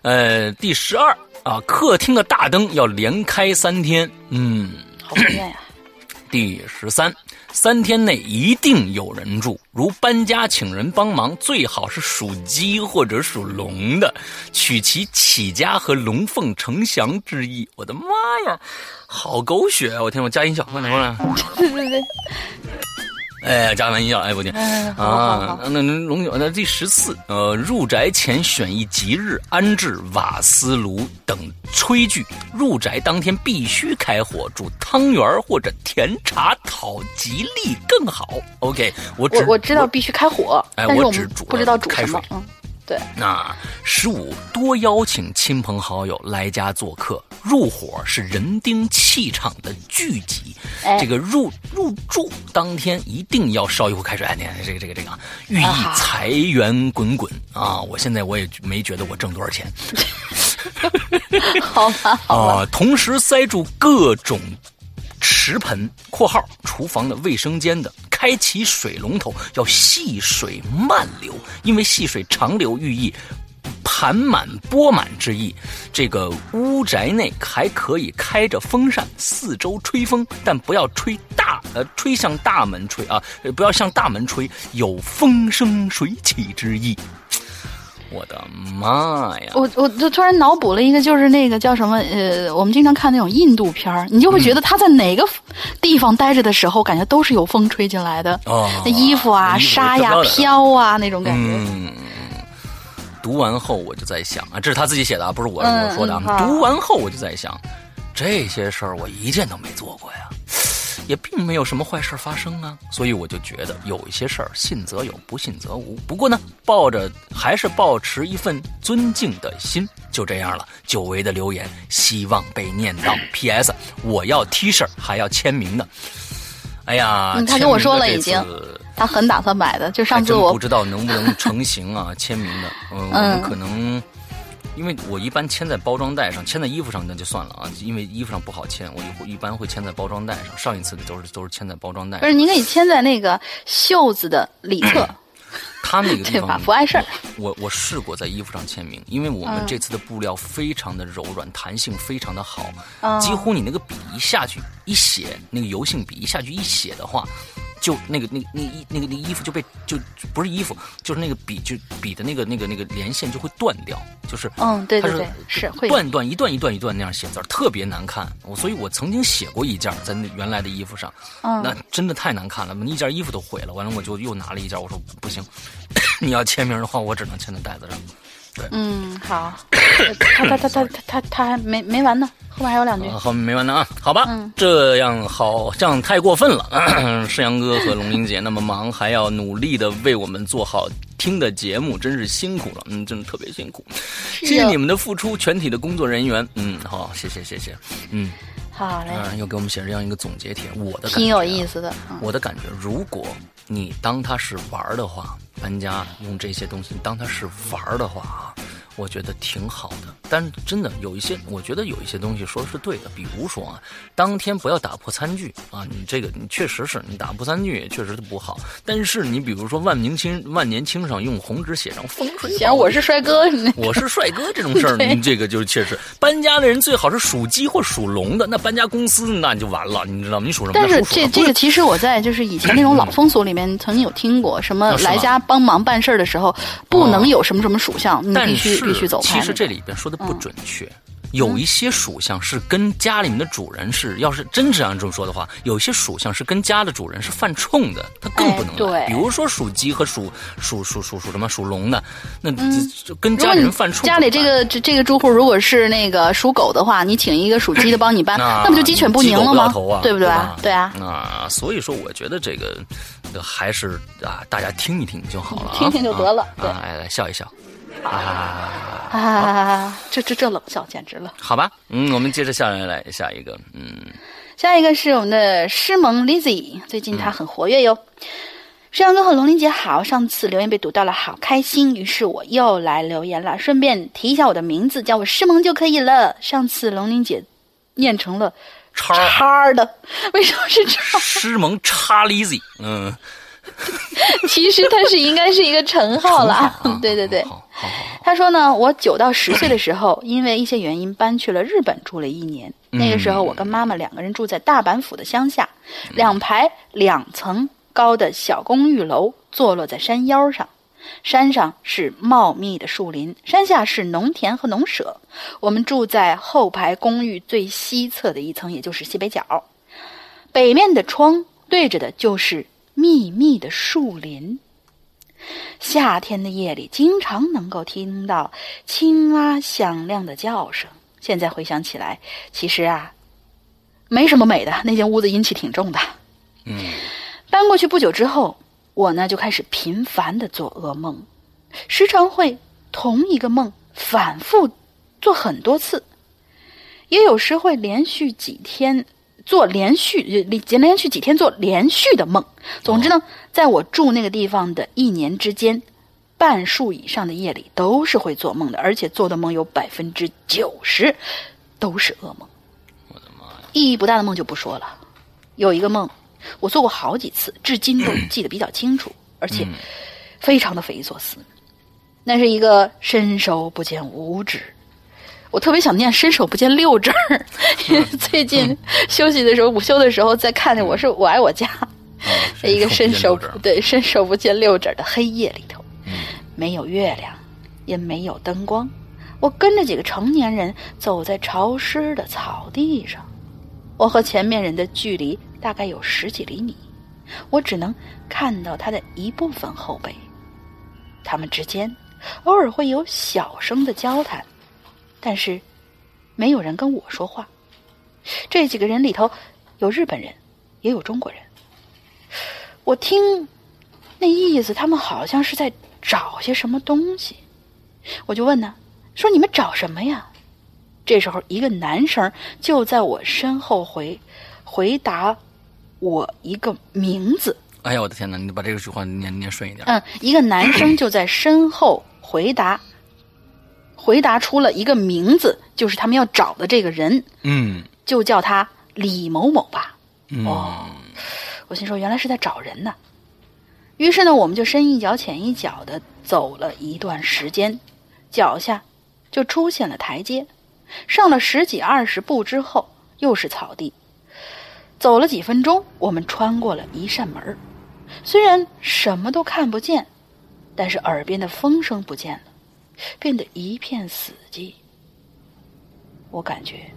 呃，第十二啊，客厅的大灯要连开三天。嗯，
好讨厌呀。
第十三。三天内一定有人住，如搬家请人帮忙，最好是属鸡或者属龙的，取其起家和龙凤呈祥之意。我的妈呀，好狗血啊！我天，我加音效，快点过来。
对对对。
哎，加完音效，哎，我天啊！那那龙九，那第十四，呃，入宅前选一吉日，安置瓦斯炉等炊具。入宅当天必须开火煮汤圆或者甜茶，讨吉利更好。OK，
我
我
我知道必须开火，
哎，
我
只煮
不知道煮
什么。
嗯。对，
那十五多邀请亲朋好友来家做客，入伙是人丁气场的聚集。这个入入住当天一定要烧一壶开水，哎，你看这个这个这个，寓意财源滚滚啊！我现在我也没觉得我挣多少钱。
好吧，好吧。
啊，同时塞住各种。食盆（括号厨房的卫生间的），开启水龙头要细水慢流，因为细水长流寓意盘满钵满之意。这个屋宅内还可以开着风扇，四周吹风，但不要吹大，呃，吹向大门吹啊，不要向大门吹，有风生水起之意。我的妈呀！
我我就突然脑补了一个，就是那个叫什么呃，我们经常看那种印度片儿，你就会觉得他在哪个地方待着的时候，感觉都是有风吹进来的，
哦
那衣服啊、沙呀
飘、
啊那种感觉。
嗯，读完后我就在想啊，这是他自己写的啊，不是我
嗯
我说的啊。
嗯
读完后我就在想，这些事儿我一件都没做过呀，也并没有什么坏事发生啊，所以我就觉得有一些事儿信则有，不信则无。不过呢，抱着还是保持一份尊敬的心，就这样了。久违的留言，希望被念到。P.S. 我要 T 恤，还要签名呢。哎呀，
嗯他跟我说了已经他很打算买的，就上
还真
次我
不知道能不能成型啊，签名的，嗯，我们可能，因为我一般签在包装袋上，签在衣服上那就算了啊，因为衣服上不好签，我一一般会签在包装袋上。上一次的都是都是签在包装袋上，
不是您可以签在那个袖子的里侧，
他那个地方
不碍事儿
我我试过在衣服上签名，因为我们
嗯
这次的布料非常的柔软，弹性非常的好，
哦
几乎你那个笔一下去一写，那个油性笔一下去一写的话。就那个那个那衣那个那衣服就被就就不是衣服，就是那个笔就笔的那个那个那个连线就会断掉，就是
嗯对对
它
对是会
断断一段一段一段那样写字儿，特别难看。我所以，我曾经写过一件儿在那原来的衣服上，
嗯
那真的太难看了，一件衣服都毁了。完了，我就又拿了一件，我说不行，你要签名的话，我只能签在袋子上。
嗯，好，他他他他他他他还没没完呢，后面还有两句。
啊，后面没完呢啊，好吧，
嗯
这样好像太过分了。世阳哥和龙玲姐那么忙，还要努力的为我们做好听的节目，真是辛苦了，嗯，真的特别辛苦。谢谢你们的付出，全体的工作人员，嗯，好，谢谢谢谢，嗯，
好嘞，
嗯，又给我们写这样一个总结帖，我的感觉啊
挺有意思的。嗯
我的感觉，如果你当它是玩儿的话，搬家用这些东西当它是玩儿的话啊，我觉得挺好的。但真的有一些，我觉得有一些东西说的是对的，比如说啊，当天不要打破餐具啊，你这个你确实是你打破餐具也确实不好。但是你比如说万年青万年青上用红纸写上风水宝，
行，我是帅哥，你
我是帅哥这种事儿，
对
你这个就是确实搬家的人最好是属鸡或属龙的，那搬家公司那你就完了，你知道吗？你属什么？
但是这这个其实我在就是以前那种老风俗里面曾经有听过，什么来家帮忙办事儿的时候不能有什么什么属相，你
但
必须
是
必须走开。
其实这里边说的不准确。有一些属相是跟家里面的主人是，要是真这样这么说的话，有一些属相是跟家的主人是犯冲的，他更不能
对
比如说属鸡和属属属属属什么属龙的，那这跟家里人犯冲。
家里这个这这个住户如果是那个属狗的话，你请一个属鸡的帮你搬，
那
那不就鸡犬不宁了吗？对不对
吧？
对啊，
啊，所以说我觉得这个还是啊，大家听一听就好了啊，
听听就得了
啊
对
啊，哎来笑一笑啊。
啊，这这这冷笑简直了。
好吧，嗯，我们接着下来来下一个，嗯，
下一个是我们的诗萌 Lizzy，最近她很活跃哟。山阳哥和龙玲姐好，上次留言被读到了，好开心，于是我又来留言了，顺便提一下我的名字，叫我诗萌就可以了。上次龙玲姐念成了
叉
叉儿的，为什么是叉？
诗萌叉 Lizzy，嗯，
其实它是应该是一个称号啦
啊。
对对对，他说呢，我九到十岁的时候，因为一些原因搬去了日本住了一年。那个时候，我跟妈妈两个人住在大阪府的乡下，两排两层高的小公寓楼坐落在山腰上，山上是茂密的树林，山下是农田和农舍。我们住在后排公寓最西侧的一层，也就是西北角。北面的窗对着的就是密密的树林。夏天的夜里，经常能够听到青蛙响亮的叫声。现在回想起来，其实啊，没什么美的。那间屋子阴气挺重的。
嗯，
搬过去不久之后，我呢就开始频繁的做噩梦，时常会同一个梦反复做很多次，也有时会连续几天做连续连连续几天做连续的梦。总之呢，在我住那个地方的一年之间，半数以上的夜里都是会做梦的，而且做的梦有百分之九十都是噩梦。
我的妈呀！
意义不大的梦就不说了，有一个梦，我做过好几次，至今都记得比较清楚，而且非常的匪夷所思。那是一个伸手不见五指，我特别想念伸手不见六指儿，因为最近休息的时候，午休的时候在看着《我是我爱我家》，在一个伸手对伸手不见六指的黑夜里头，没有月亮，也没有灯光，我跟着几个成年人走在潮湿的草地上，我和前面人的距离大概有十几厘米，我只能看到他的一部分后背，他们之间。偶尔会有小声的交谈，但是没有人跟我说话。这几个人里头有日本人，也有中国人。我听那意思，他们好像是在找些什么东西。我就问呢，说你们找什么呀？这时候，一个男生就在我身后回回答我一个名字。
哎呀，我的天哪！你把这个句话念念顺一点。
嗯，一个男生就在身后。回答，回答出了一个名字，就是他们要找的这个人。
嗯，
就叫他李某某吧。
哦，
我心说原来是在找人呢。于是呢，我们就深一脚浅一脚的走了一段时间，脚下就出现了台阶。上了十几二十步之后，又是草地。走了几分钟，我们穿过了一扇门虽然什么都看不见。但是耳边的风声不见了，变得一片死寂。我感觉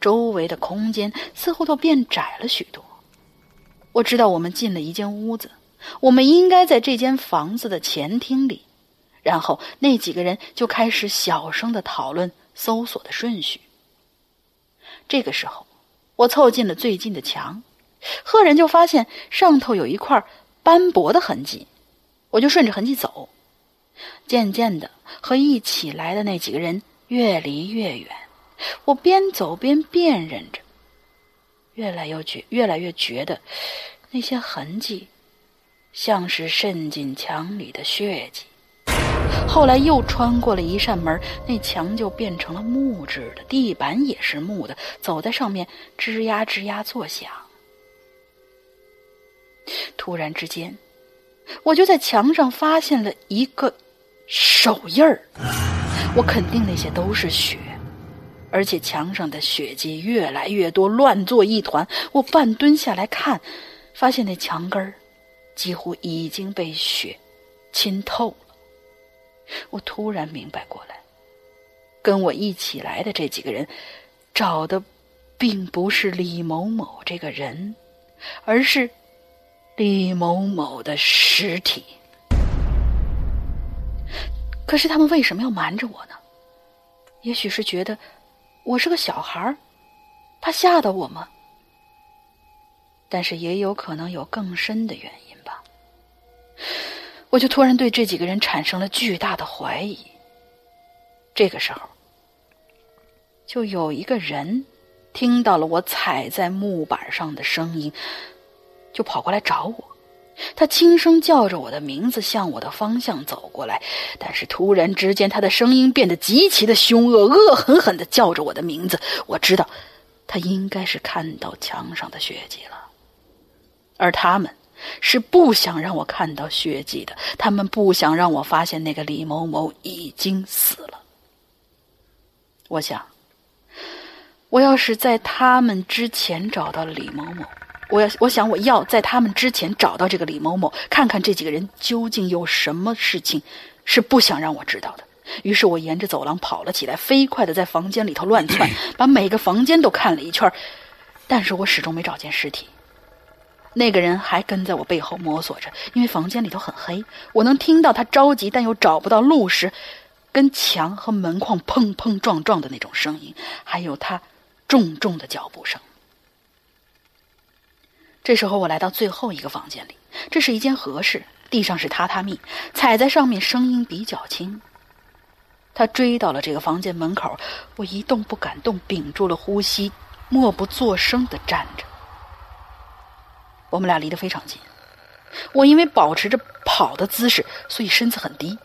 周围的空间似乎都变窄了许多。我知道我们进了一间屋子，我们应该在这间房子的前厅里。然后那几个人就开始小声的讨论搜索的顺序。这个时候，我凑近了最近的墙，赫然就发现上头有一块斑驳的痕迹。我就顺着痕迹走，渐渐的和一起来的那几个人越离越远。我边走边辨认着，越来越觉越来越觉得那些痕迹像是渗进墙里的血迹。后来又穿过了一扇门，那墙就变成了木质的，地板也是木的，走在上面吱呀吱呀作响。突然之间。我就在墙上发现了一个手印儿，我肯定那些都是血，而且墙上的血迹越来越多，乱作一团。我半蹲下来看，发现那墙根儿几乎已经被血浸透了。我突然明白过来，跟我一起来的这几个人找的并不是李某某这个人，而是……李某某的尸体，可是他们为什么要瞒着我呢？也许是觉得我是个小孩怕吓到我吗？但是也有可能有更深的原因吧。我就突然对这几个人产生了巨大的怀疑。这个时候，就有一个人听到了我踩在木板上的声音。就跑过来找我，他轻声叫着我的名字，向我的方向走过来。但是突然之间，他的声音变得极其的凶恶，恶狠狠的叫着我的名字。我知道，他应该是看到墙上的血迹了，而他们是不想让我看到血迹的，他们不想让我发现那个李某某已经死了。我想，我要是在他们之前找到了李某某。我要，我想我要在他们之前找到这个李某某，看看这几个人究竟有什么事情是不想让我知道的。于是我沿着走廊跑了起来，飞快的在房间里头乱窜，把每个房间都看了一圈，但是我始终没找见尸体。那个人还跟在我背后摸索着，因为房间里头很黑，我能听到他着急但又找不到路时，跟墙和门框碰碰撞撞的那种声音，还有他重重的脚步声。这时候，我来到最后一个房间里，这是一间和室，地上是榻榻米，踩在上面声音比较轻。他追到了这个房间门口，我一动不敢动，屏住了呼吸，默不作声的站着。我们俩离得非常近，我因为保持着跑的姿势，所以身子很低，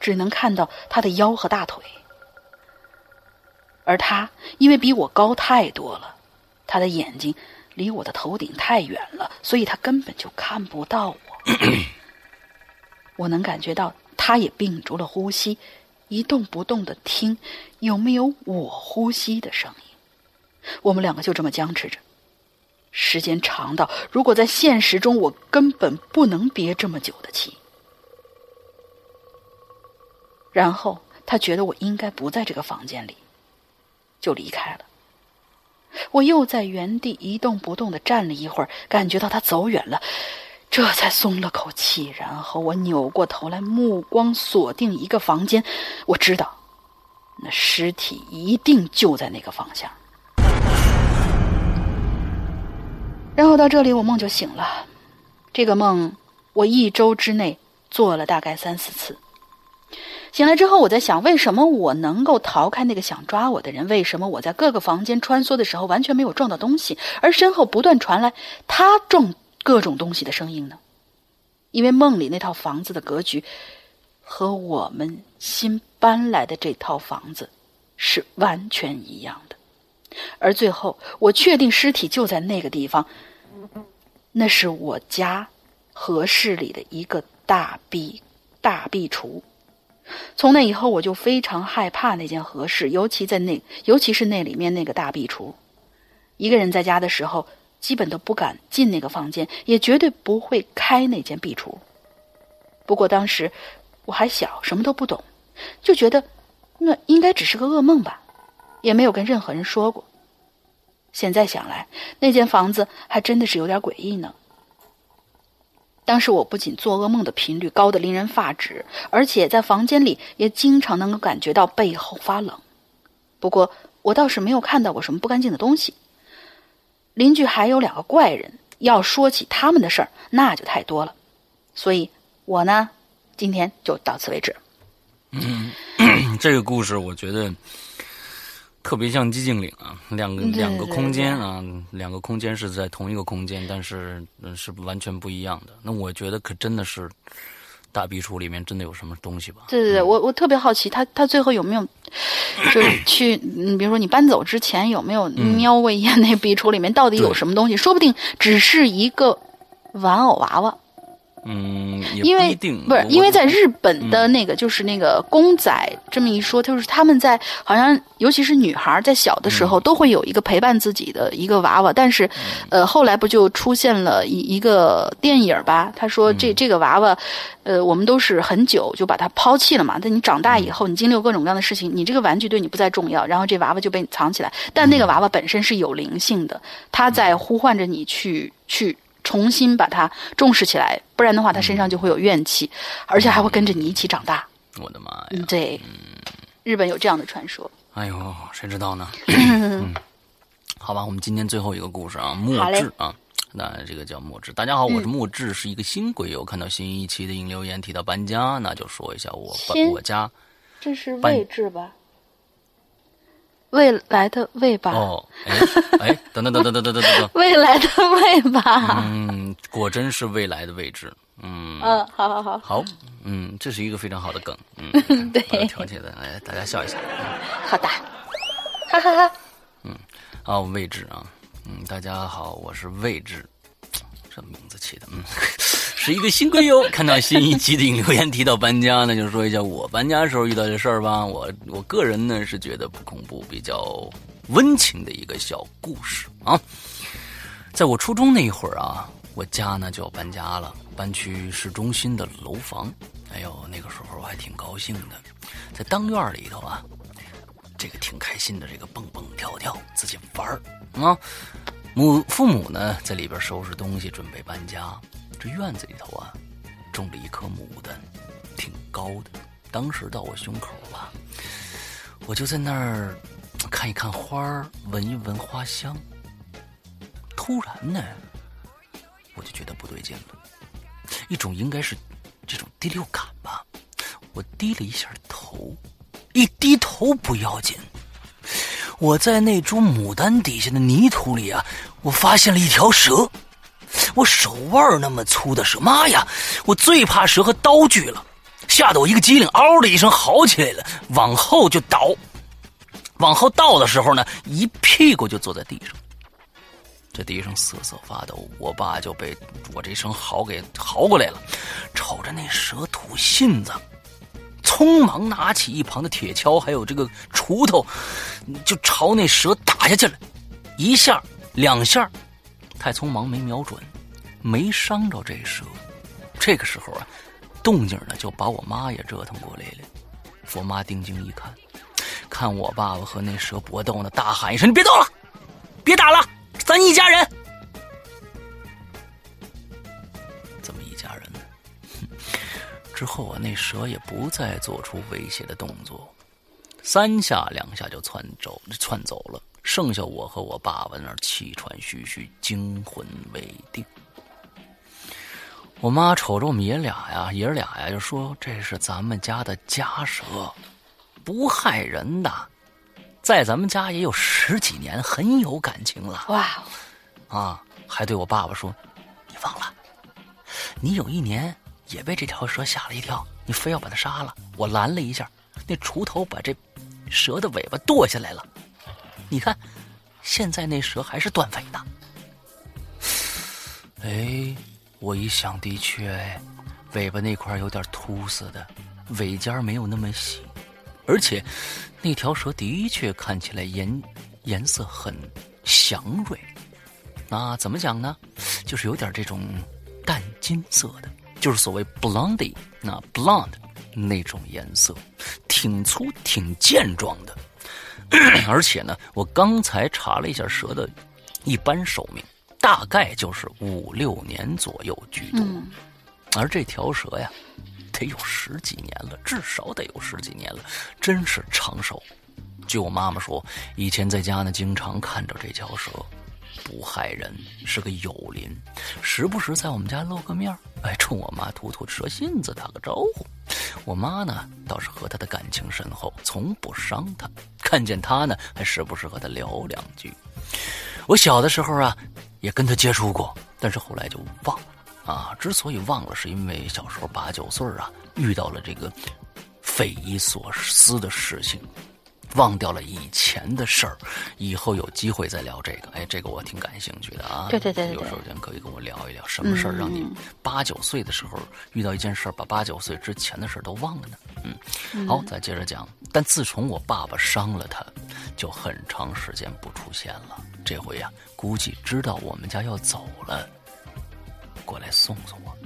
只能看到他的腰和大腿，而他因为比我高太多了，他的眼睛。离我的头顶太远了，所以他根本就看不到我。我能感觉到他也屏住了呼吸，一动不动的听有没有我呼吸的声音。我们两个就这么僵持着，时间长到如果在现实中我根本不能憋这么久的气。然后他觉得我应该不在这个房间里，就离开了。我又在原地一动不动的站了一会儿，感觉到他走远了，这才松了口气。然后我扭过头来，目光锁定一个房间，我知道，那尸体一定就在那个方向。然后到这里，我梦就醒了。这个梦，我一周之内做了大概三四次。醒来之后，我在想，为什么我能够逃开那个想抓我的人？为什么我在各个房间穿梭的时候完全没有撞到东西，而身后不断传来他撞各种东西的声音呢？因为梦里那套房子的格局和我们新搬来的这套房子是完全一样的。而最后，我确定尸体就在那个地方，那是我家和室里的一个大壁大壁橱。从那以后，我就非常害怕那间和室，尤其在那，尤其是那里面那个大壁橱。一个人在家的时候，基本都不敢进那个房间，也绝对不会开那间壁橱。不过当时我还小，什么都不懂，就觉得那应该只是个噩梦吧，也没有跟任何人说过。现在想来，那间房子还真的是有点诡异呢。当时我不仅做噩梦的频率高的令人发指，而且在房间里也经常能够感觉到背后发冷。不过我倒是没有看到过什么不干净的东西。邻居还有两个怪人，要说起他们的事儿，那就太多了。所以，我呢，今天就到此为止。
嗯，这个故事我觉得。特别像寂静岭啊，两个两个空间啊，两个空间是在同一个空间，但是是完全不一样的。那我觉得可真的是大壁橱里面真的有什么东西吧？
对对对，我我特别好奇，他他最后有没有就是 去，嗯，比如说你搬走之前有没有瞄过一眼那壁橱里面到底有什么东西？说不定只是一个玩偶娃娃。
嗯，
因为不是因为在日本的那个就是那个公仔这么一说，就是他们在好像尤其是女孩在小的时候都会有一个陪伴自己的一个娃娃，但是呃后来不就出现了一一个电影吧？他说这这个娃娃，呃我们都是很久就把它抛弃了嘛。但你长大以后，你经历过各种各样的事情，你这个玩具对你不再重要，然后这娃娃就被你藏起来。但那个娃娃本身是有灵性的，它在呼唤着你去去。重新把它重视起来，不然的话，他身上就会有怨气，而且还会跟着你一起长大。
我的妈
呀！对，日本有这样的传说。
哎呦，谁知道呢？好吧，我们今天最后一个故事啊，墨志啊，那这个叫墨志。大家好，我是墨志，是一个新鬼友。看到新一期的引留言提到搬家，那就说一下我我家，
这是位置吧？未来的未吧？
哦，哎哎，等等等等等等等等，
未来的未吧？
嗯，果真是未来的位置。嗯
嗯，好好好，
好，嗯，这是一个非常好的梗。嗯，
对，
调节的，来大家笑一下。
好的，哈哈哈。
嗯，啊，位置啊，嗯，大家好，我是位置，这名字起的，嗯。是一个新贵友，看到新一期的留言提到搬家呢，就说一下我搬家时候遇到的事儿吧。我我个人呢是觉得不恐怖，比较温情的一个小故事啊。在我初中那一会儿啊，我家呢就要搬家了，搬去市中心的楼房。哎呦，那个时候我还挺高兴的，在当院里头啊，这个挺开心的，这个蹦蹦跳跳自己玩儿啊。母父母呢在里边收拾东西，准备搬家。这院子里头啊，种了一棵牡丹，挺高的。当时到我胸口吧，我就在那儿看一看花儿，闻一闻花香。突然呢，我就觉得不对劲了，一种应该是这种第六感吧。我低了一下头，一低头不要紧，我在那株牡丹底下的泥土里啊，我发现了一条蛇。我手腕那么粗的蛇，妈呀！我最怕蛇和刀具了，吓得我一个机灵，嗷的一声嚎起来了，往后就倒。往后倒的时候呢，一屁股就坐在地上。这地上瑟瑟发抖。我爸就被我这声嚎给嚎过来了，瞅着那蛇吐信子，匆忙拿起一旁的铁锹，还有这个锄头，就朝那蛇打下去了。一下两下，太匆忙没瞄准，没伤着这蛇。这个时候啊，动静呢就把我妈也折腾过来了。我妈定睛一看，看我爸爸和那蛇搏斗呢，大喊一声：“你别动了，别打了，咱一家人。”这么一家人呢？之后啊，那蛇也不再做出威胁的动作，三下两下就窜走，窜走了。剩下我和我爸爸那儿气喘吁吁，惊魂未定。我妈瞅着我们爷俩呀，爷俩呀，就说：“这是咱们家的家蛇，不害人的，在咱们家也有十几年，很有感情了。”
哇，
啊，还对我爸爸说：“你忘了，你有一年也被这条蛇吓了一跳，你非要把它杀了，我拦了一下，那锄头把这蛇的尾巴剁下来了。你看，现在那蛇还是断尾的。”哎。我一想，的确，尾巴那块有点秃似的，尾尖没有那么细，而且那条蛇的确看起来颜颜色很祥瑞。那怎么讲呢？就是有点这种淡金色的，就是所谓 blondy，那 blonde 那种颜色，挺粗挺健壮的。而且呢，我刚才查了一下蛇的一般寿命。大概就是五六年左右居多，而这条蛇呀，得有十几年了，至少得有十几年了，真是长寿。据我妈妈说，以前在家呢，经常看着这条蛇，不害人，是个友邻，时不时在我们家露个面哎，冲我妈吐吐蛇信子，打个招呼。我妈呢，倒是和他的感情深厚，从不伤他，看见他呢，还时不时和他聊两句。我小的时候啊。也跟他接触过，但是后来就忘了啊。之所以忘了，是因为小时候八九岁啊，遇到了这个匪夷所思的事情，忘掉了以前的事儿。以后有机会再聊这个，哎，这个我挺感兴趣的啊。
对对对，
有时间可以跟我聊一聊，什么事儿让你八九岁的时候遇到一件事儿，把八九岁之前的事儿都忘了呢？嗯，好，再接着讲。但自从我爸爸伤了他，就很长时间不出现了。这回呀，估计知道我们家要走了，过来送送我。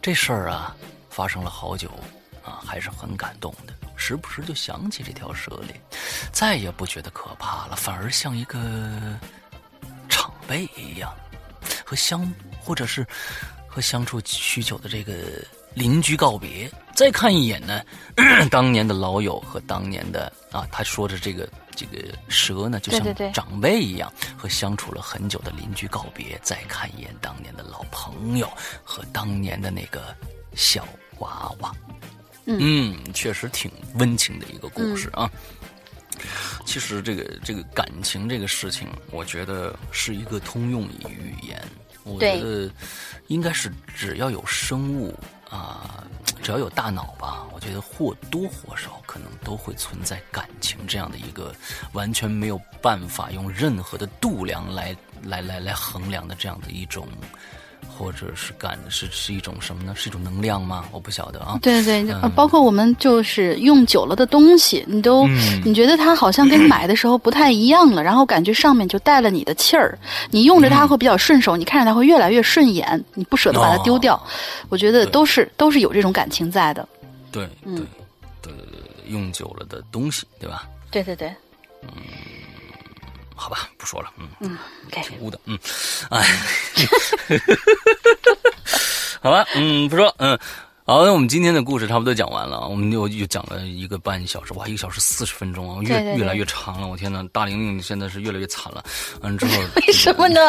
这事儿啊，发生了好久，啊，还是很感动的。时不时就想起这条蛇来，再也不觉得可怕了，反而像一个长辈一样，和相或者是和相处许久的这个邻居告别。再看一眼呢，当年的老友和当年的啊，他说着这个。这个蛇呢，就像长辈一样，和相处了很久的邻居告别，再看一眼当年的老朋友和当年的那个小娃娃，嗯，确实挺温情的一个故事啊。其实这个这个感情这个事情，我觉得是一个通用语言。我觉得应该是只要有生物啊。只要有大脑吧，我觉得或多或少可能都会存在感情这样的一个完全没有办法用任何的度量来来来来衡量的这样的一种。或者是感是是一种什么呢？是一种能量吗？我不晓得啊。
对对对，包括我们就是用久了的东西，你都你觉得它好像跟买的时候不太一样了，然后感觉上面就带了你的气儿，你用着它会比较顺手，你看着它会越来越顺眼，你不舍得把它丢掉。我觉得都是都是有这种感情在的。
对对对，用久了的东西，对吧？
对对对。
嗯。好吧，不说了，
嗯。嗯，
挺污的，嗯，哎，好吧，嗯，不说，嗯，好，那我们今天的故事差不多讲完了，我们又又讲了一个半小时，哇，一个小时四十分钟啊，越越来越长了，我天呐，大玲玲现在是越来越惨了，完之后
为什么呢？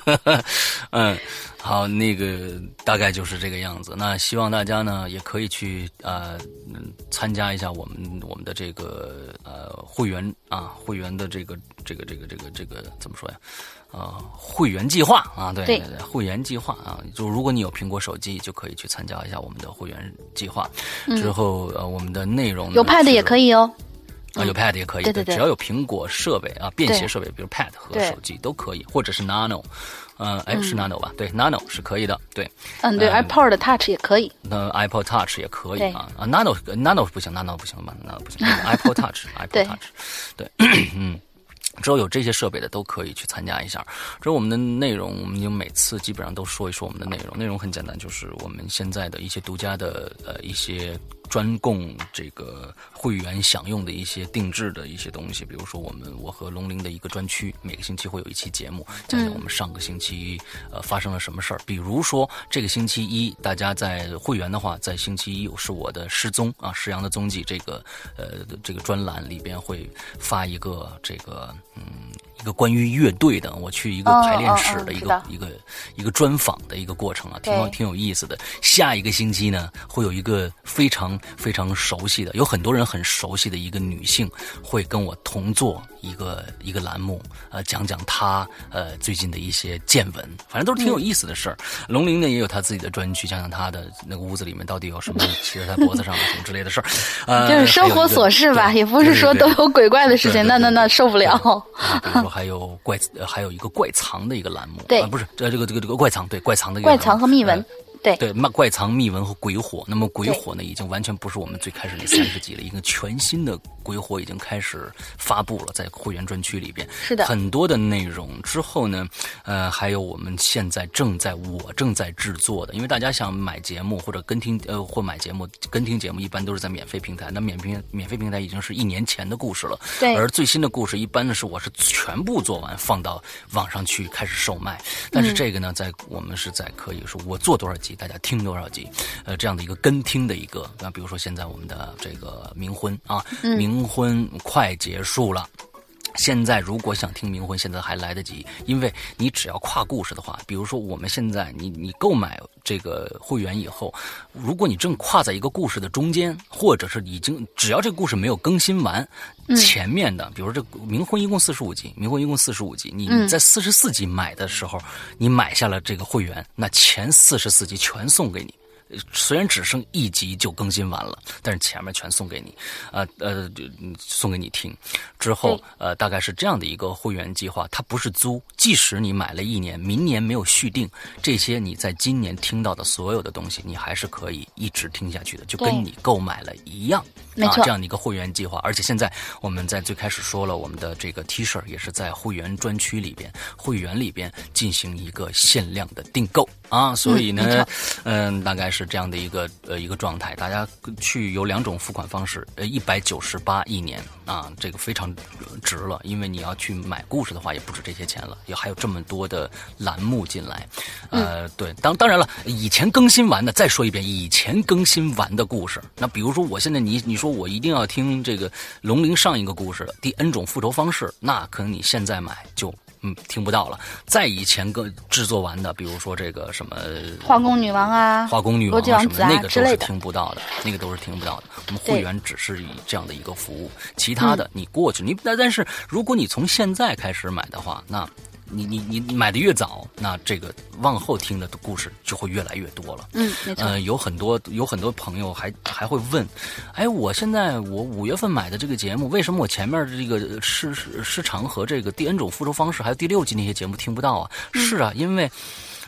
嗯。好，那个大概就是这个样子。那希望大家呢也可以去呃参加一下我们我们的这个呃会员啊会员的这个这个这个这个这个怎么说呀？啊，会员计划啊，对对对，会员计划啊，就如果你有苹果手机，就可以去参加一下我们的会员计划。之后呃，我们的内容
有 Pad 也可以哦。
啊，有 Pad 也可以，
对对对
只要有苹果设备啊，便携设备，比如 Pad 和手机都可以，或者是 Nano，呃，哎，是 Nano 吧？对，Nano 是可以的，对。
嗯，对
嗯
，iPod Touch 也可以。
那 Apple Touch 也可以啊啊，Nano Nano 不行，Nano 不行吧？Nano 不行，iPod Touch，Apple
对
Touch，对，嗯。只要有这些设备的都可以去参加一下。之后我们的内容，我们就每次基本上都说一说我们的内容。内容很简单，就是我们现在的一些独家的呃一些专供这个会员享用的一些定制的一些东西，比如说我们我和龙鳞的一个专区，每个星期会有一期节目，讲讲我们上个星期呃发生了什么事儿。比如说这个星期一，大家在会员的话，在星期一是我的失踪啊，石阳的踪迹这个呃这个专栏里边会发一个这个嗯。一个关于乐队的，我去一个排练室的一个、
哦哦哦
一个一个专访的一个过程啊，挺挺有意思的。下一个星期呢，会有一个非常非常熟悉的，有很多人很熟悉的一个女性，会跟我同做一个一个栏目，呃，讲讲她呃最近的一些见闻，反正都是挺有意思的事儿。龙鳞呢也有她自己的专区，讲讲她的那个屋子里面到底有什么 骑在她脖子上什么之类的事儿，呃，
就是生活琐事吧，也不是说都有鬼怪的事情，那那那受不了。
啊，比如说还有怪，呃还有一个怪藏的一个栏目，
对。
啊不是，这，这个这个这个怪藏，对，怪藏的一个
怪藏和秘闻。
呃，
对
对，怪怪藏、秘闻和鬼火。那么鬼火呢，已经完全不是我们最开始那三十集了，一个全新的鬼火已经开始发布了，在会员专区里边，
是的
很多的内容。之后呢，呃，还有我们现在正在我正在制作的，因为大家想买节目或者跟听，呃，或买节目跟听节目，一般都是在免费平台。那免平免费平台已经是一年前的故事了，
对
而最新的故事一般呢是我是全部做完放到网上去开始售卖，但是这个呢，在我们是在可以说我做多少集，大家听多少集，呃，这样的一个跟听的一个，那比如说现在我们的这个冥婚啊，冥婚快结束了。现在如果想听冥婚，现在还来得及，因为你只要跨故事的话，比如说我们现在你你购买这个会员以后，如果你正跨在一个故事的中间，或者是已经只要这个故事没有更新完，前面的，比如这冥婚一共四十五集，冥婚一共四十五集，你你在四十四集买的时候，你买下了这个会员，那前四十四集全送给你。虽然只剩一集就更新完了，但是前面全送给你，呃呃，送给你听。之后呃，大概是这样的一个会员计划，它不是租，即使你买了一年，明年没有续订，这些你在今年听到的所有的东西，你还是可以一直听下去的，就跟你购买了一样。啊，
没错
这样的一个会员计划，而且现在我们在最开始说了，我们的这个 T 恤也是在会员专区里边、会员里边进行一个限量的订购啊，所以呢，嗯，大概是这样的一个呃一个状态。大家去有两种付款方式，呃，一百九十八一年啊，这个非常值了，因为你要去买故事的话，也不止这些钱了，也还有这么多的栏目进来，呃，对，当当然了，以前更新完的，再说一遍，以前更新完的故事，那比如说我现在你你说我一定要听这个龙鳞上一个故事的第 N 种复仇方式，那可能你现在买就。嗯，听不到了。再以前更制作完的，比如说这个什么
化工女王啊，
化工女王什么的，那个都是听不到的，那个都是听不到的。我们会员只是以这样的一个服务，其他的你过去，你但但是如果你从现在开始买的话，那你你你你买的越早，那这个往后听的故事就会越来越多了。
嗯，没错，
呃，有很多有很多朋友还还会问，哎，我现在我五月份买的这个节目，为什么我前面的这个失失失常和这个第 N 种复仇方式，还有第六季那些节目听不到啊？是啊，因为。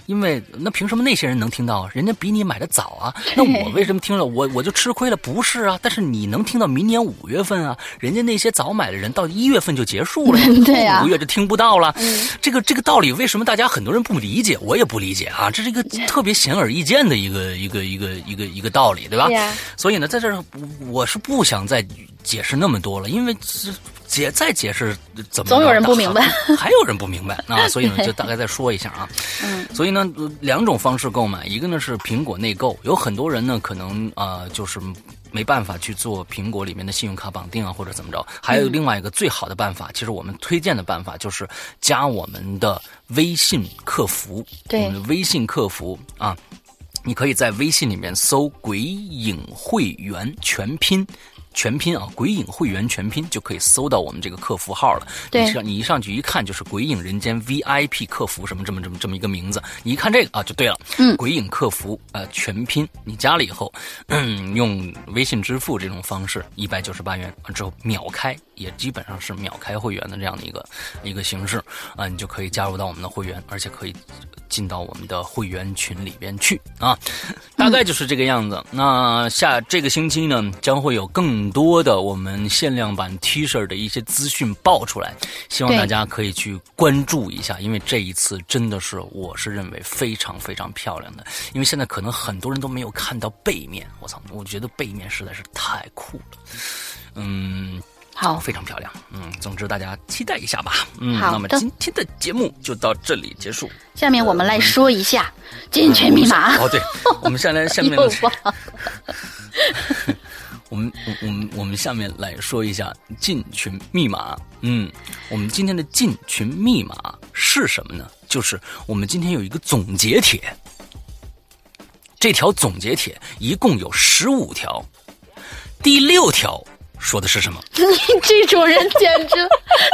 因为那凭什么那些人能听到？人家比你买的早啊，那我为什么听了我我就吃亏了？不是啊，但是你能听到明年五月份啊，人家那些早买的人到一月份就结束了 呀，
对呀
五个月就听不到了。这个这个道理为什么大家很多人不理解？我也不理解啊，这是一个特别显而易见的一个一个一个一个一个道理，对吧？所以呢，在这儿我是不想再解释那么多了，因为这解再解释怎么
总有人不明白
还 还有人不明白啊，所以呢，就大概再说一下啊。
嗯，
所以呢，呃两种方式购买，一个呢是苹果内购，有很多人呢可能啊、呃就是没办法去做苹果里面的信用卡绑定啊，或者怎么着。还有另外一个最好的办法，其实我们推荐的办法就是加我们的微信客服，
对
我们的微信客服啊。你可以在微信里面搜“鬼影会员”全拼全拼啊，鬼影会员全拼就可以搜到我们这个客服号了。
对
你上你一上去一看就是鬼影人间 VIP 客服什么这么这么这么一个名字，你一看这个啊就对了。
嗯
鬼影客服呃全拼，你加了以后，嗯，用微信支付这种方式，一百九十八元之后秒开，也基本上是秒开会员的这样的一个一个形式啊，你就可以加入到我们的会员，而且可以进到我们的会员群里边去啊，大概就是这个样子。那下这个星期呢，将会有更多的我们限量版 T 恤的一些资讯爆出来，希望大家可以去关注一下，因为这一次真的是我是认为非常非常漂亮的，因为现在可能很多人都没有看到背面，我操，我觉得背面实在是太酷了，嗯。
好，
非常漂亮，嗯，总之大家期待一下吧，嗯，
好
那么今天的节目就到这里结束。
下面我们来说一下进群密码。
哦，对，我们下来 下面 我们我我们我们下面来说一下进群密码。嗯，我们今天的进群密码是什么呢？就是我们今天有一个总结帖，这条总结帖一共有十五条，第六条说的是什么？
你 这种人简直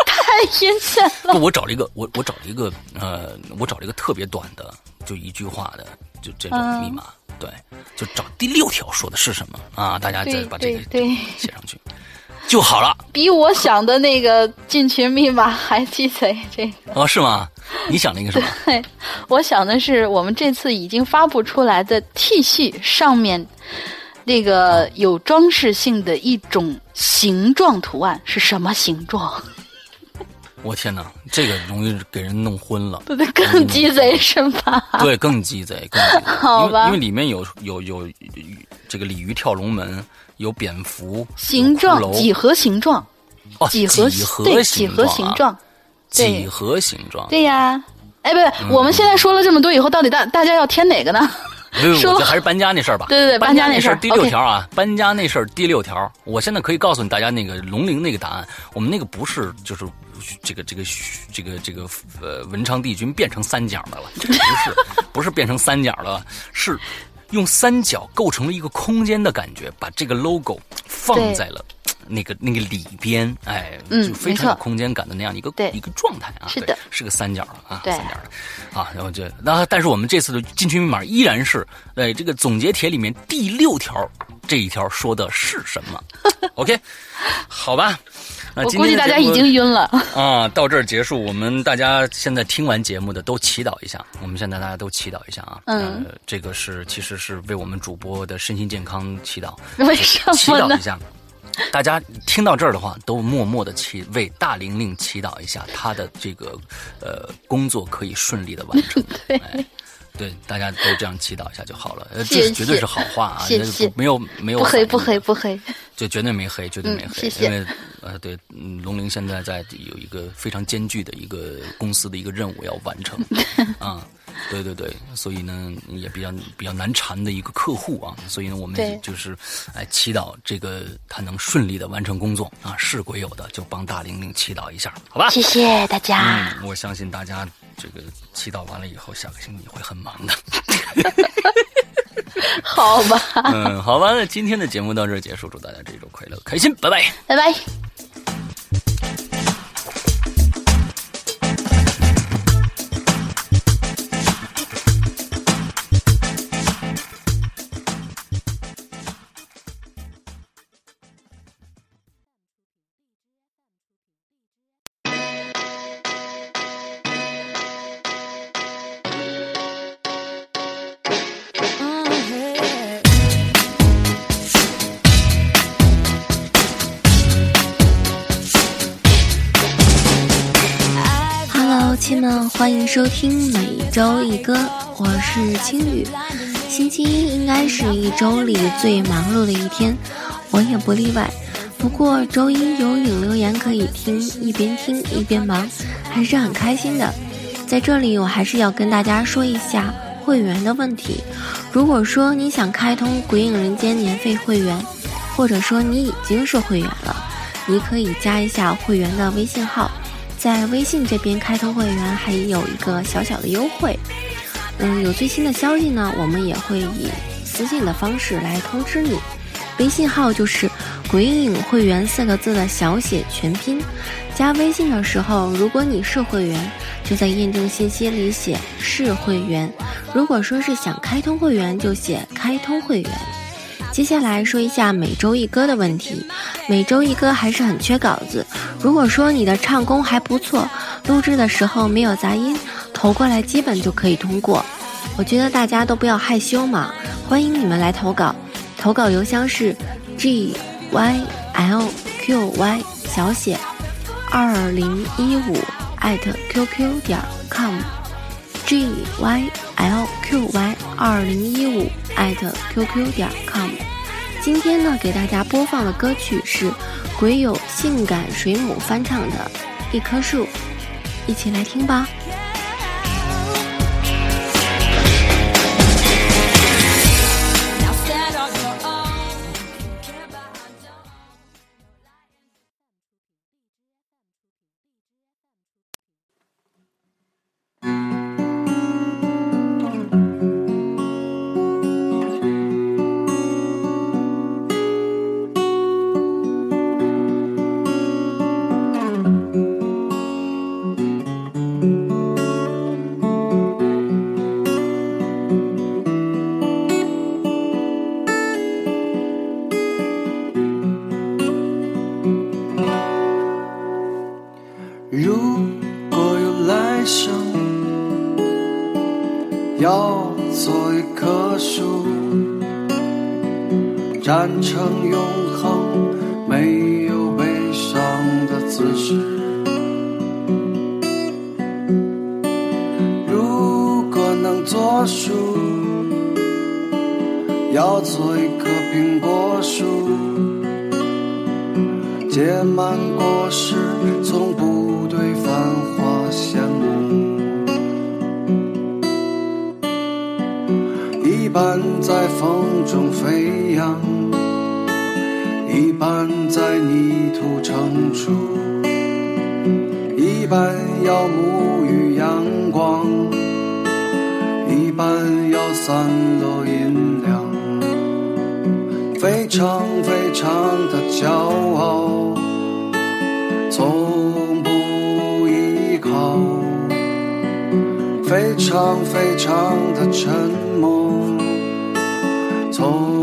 太阴险了。
我找了一个，我我找了一个，呃，我找了一个特别短的，就一句话的，就这种
嗯
密码。对，就找第六条说的是什么啊？大家再把这个写上去就好了。
比我想的那个进群密码还鸡贼。这个，
哦，是吗？你想那个什么？
对，我想的是我们这次已经发布出来的 T 系上面那个有装饰性的一种形状图案是什么形状？
我天哪，这个容易给人弄昏了。
对 对，更鸡贼是吧？
对，更鸡贼，更鸡贼。
好吧
因为因为里面有有有有这个鲤鱼跳龙门，有蝙蝠，
形状几何形状，
哦，
几何
几何
对
形
几何形
啊，
状，
几何形状。
对呀。哎，不是，我们现在说了这么多以后，到底大大家要填哪个呢？
不不，我
说
觉得还是搬家那事儿吧。
对对对
搬
搬家那事儿
第六条啊，搬家那事儿第六条，我现在可以告诉你大家那个龙陵那个答案，我们那个不是就是这个这个这个这个呃文昌帝君变成三角的了，不是不是变成三角的了，是用三角构成了一个空间的感觉，把这个 logo 放在了。那个那个里边，哎，
嗯
就非常有空间感的那样一个
对
一个状态啊，
是的
对，是个三角啊，三角的啊，然后就那但是我们这次的进群密码依然是，哎，这个总结帖里面第六条这一条说的是什么？OK，好吧，那
我估计大家已经晕了。
啊，到这儿结束。我们大家现在听完节目的都祈祷一下，我们现在大家都祈祷一下啊。
嗯
呃，这个是其实是为我们主播的身心健康祈祷，
为什么呢
祈祷一？下。大家听到这儿的话，都默默的祈为大玲玲祈祷一下，她的这个呃工作可以顺利的完成。
对。
哎对，大家都这样祈祷一下就好了。呃，这绝对是好话啊，
谢谢
没有没有
不黑不黑不黑，
就绝对没黑，绝对没黑，
嗯谢谢。
因为呃，对，嗯，龙陵现在在有一个非常艰巨的一个公司的一个任务要完成。啊，对对对，所以呢也比较比较难缠的一个客户啊，所以呢我们
对
就是哎祈祷这个他能顺利的完成工作啊，是鬼友的就帮大玲玲祈祷一下，好吧？
谢谢大家。
嗯，我相信大家这个祈祷完了以后，下个星期会很忙的。
好吧，
嗯，好吧，那今天的节目到这儿结束，祝大家这一周快乐开心，拜拜。
拜拜。
收听每周一歌，我是青雨。星期一应该是一周里最忙碌的一天，我也不例外。不过周一有影留言可以听，一边听一边忙，还是很开心的。在这里，我还是要跟大家说一下会员的问题。如果说你想开通《鬼影人间》年费会员，或者说你已经是会员了，你可以加一下会员的微信号。在微信这边开通会员还有一个小小的优惠，嗯，有最新的消息呢，我们也会以私信的方式来通知你。微信号就是鬼影会员四个字的小写全拼。加微信的时候，如果你是会员，就在验证信息里写是会员；如果说是想开通会员，就写开通会员。接下来说一下每周一歌的问题，每周一歌还是很缺稿子。如果说你的唱功还不错，录制的时候没有杂音，投过来基本就可以通过。我觉得大家都不要害羞嘛，欢迎你们来投稿。投稿邮箱是 g y l q y 小写二零一五艾特 qq 点 com g y l q y 二零一五艾特 qq 点 com。今天呢，给大家播放的歌曲是鬼友性感水母翻唱的《一棵树》，一起来听吧。
变成永恒，没有悲伤的姿势。如果能做树，要做一棵苹果树，结满果实，从不对繁华羡慕。一般在风中飞扬。一半在泥土成熟，一半要沐浴阳光，一半要散落阴凉。非常非常的骄傲，从不依靠。非常非常的沉默。从。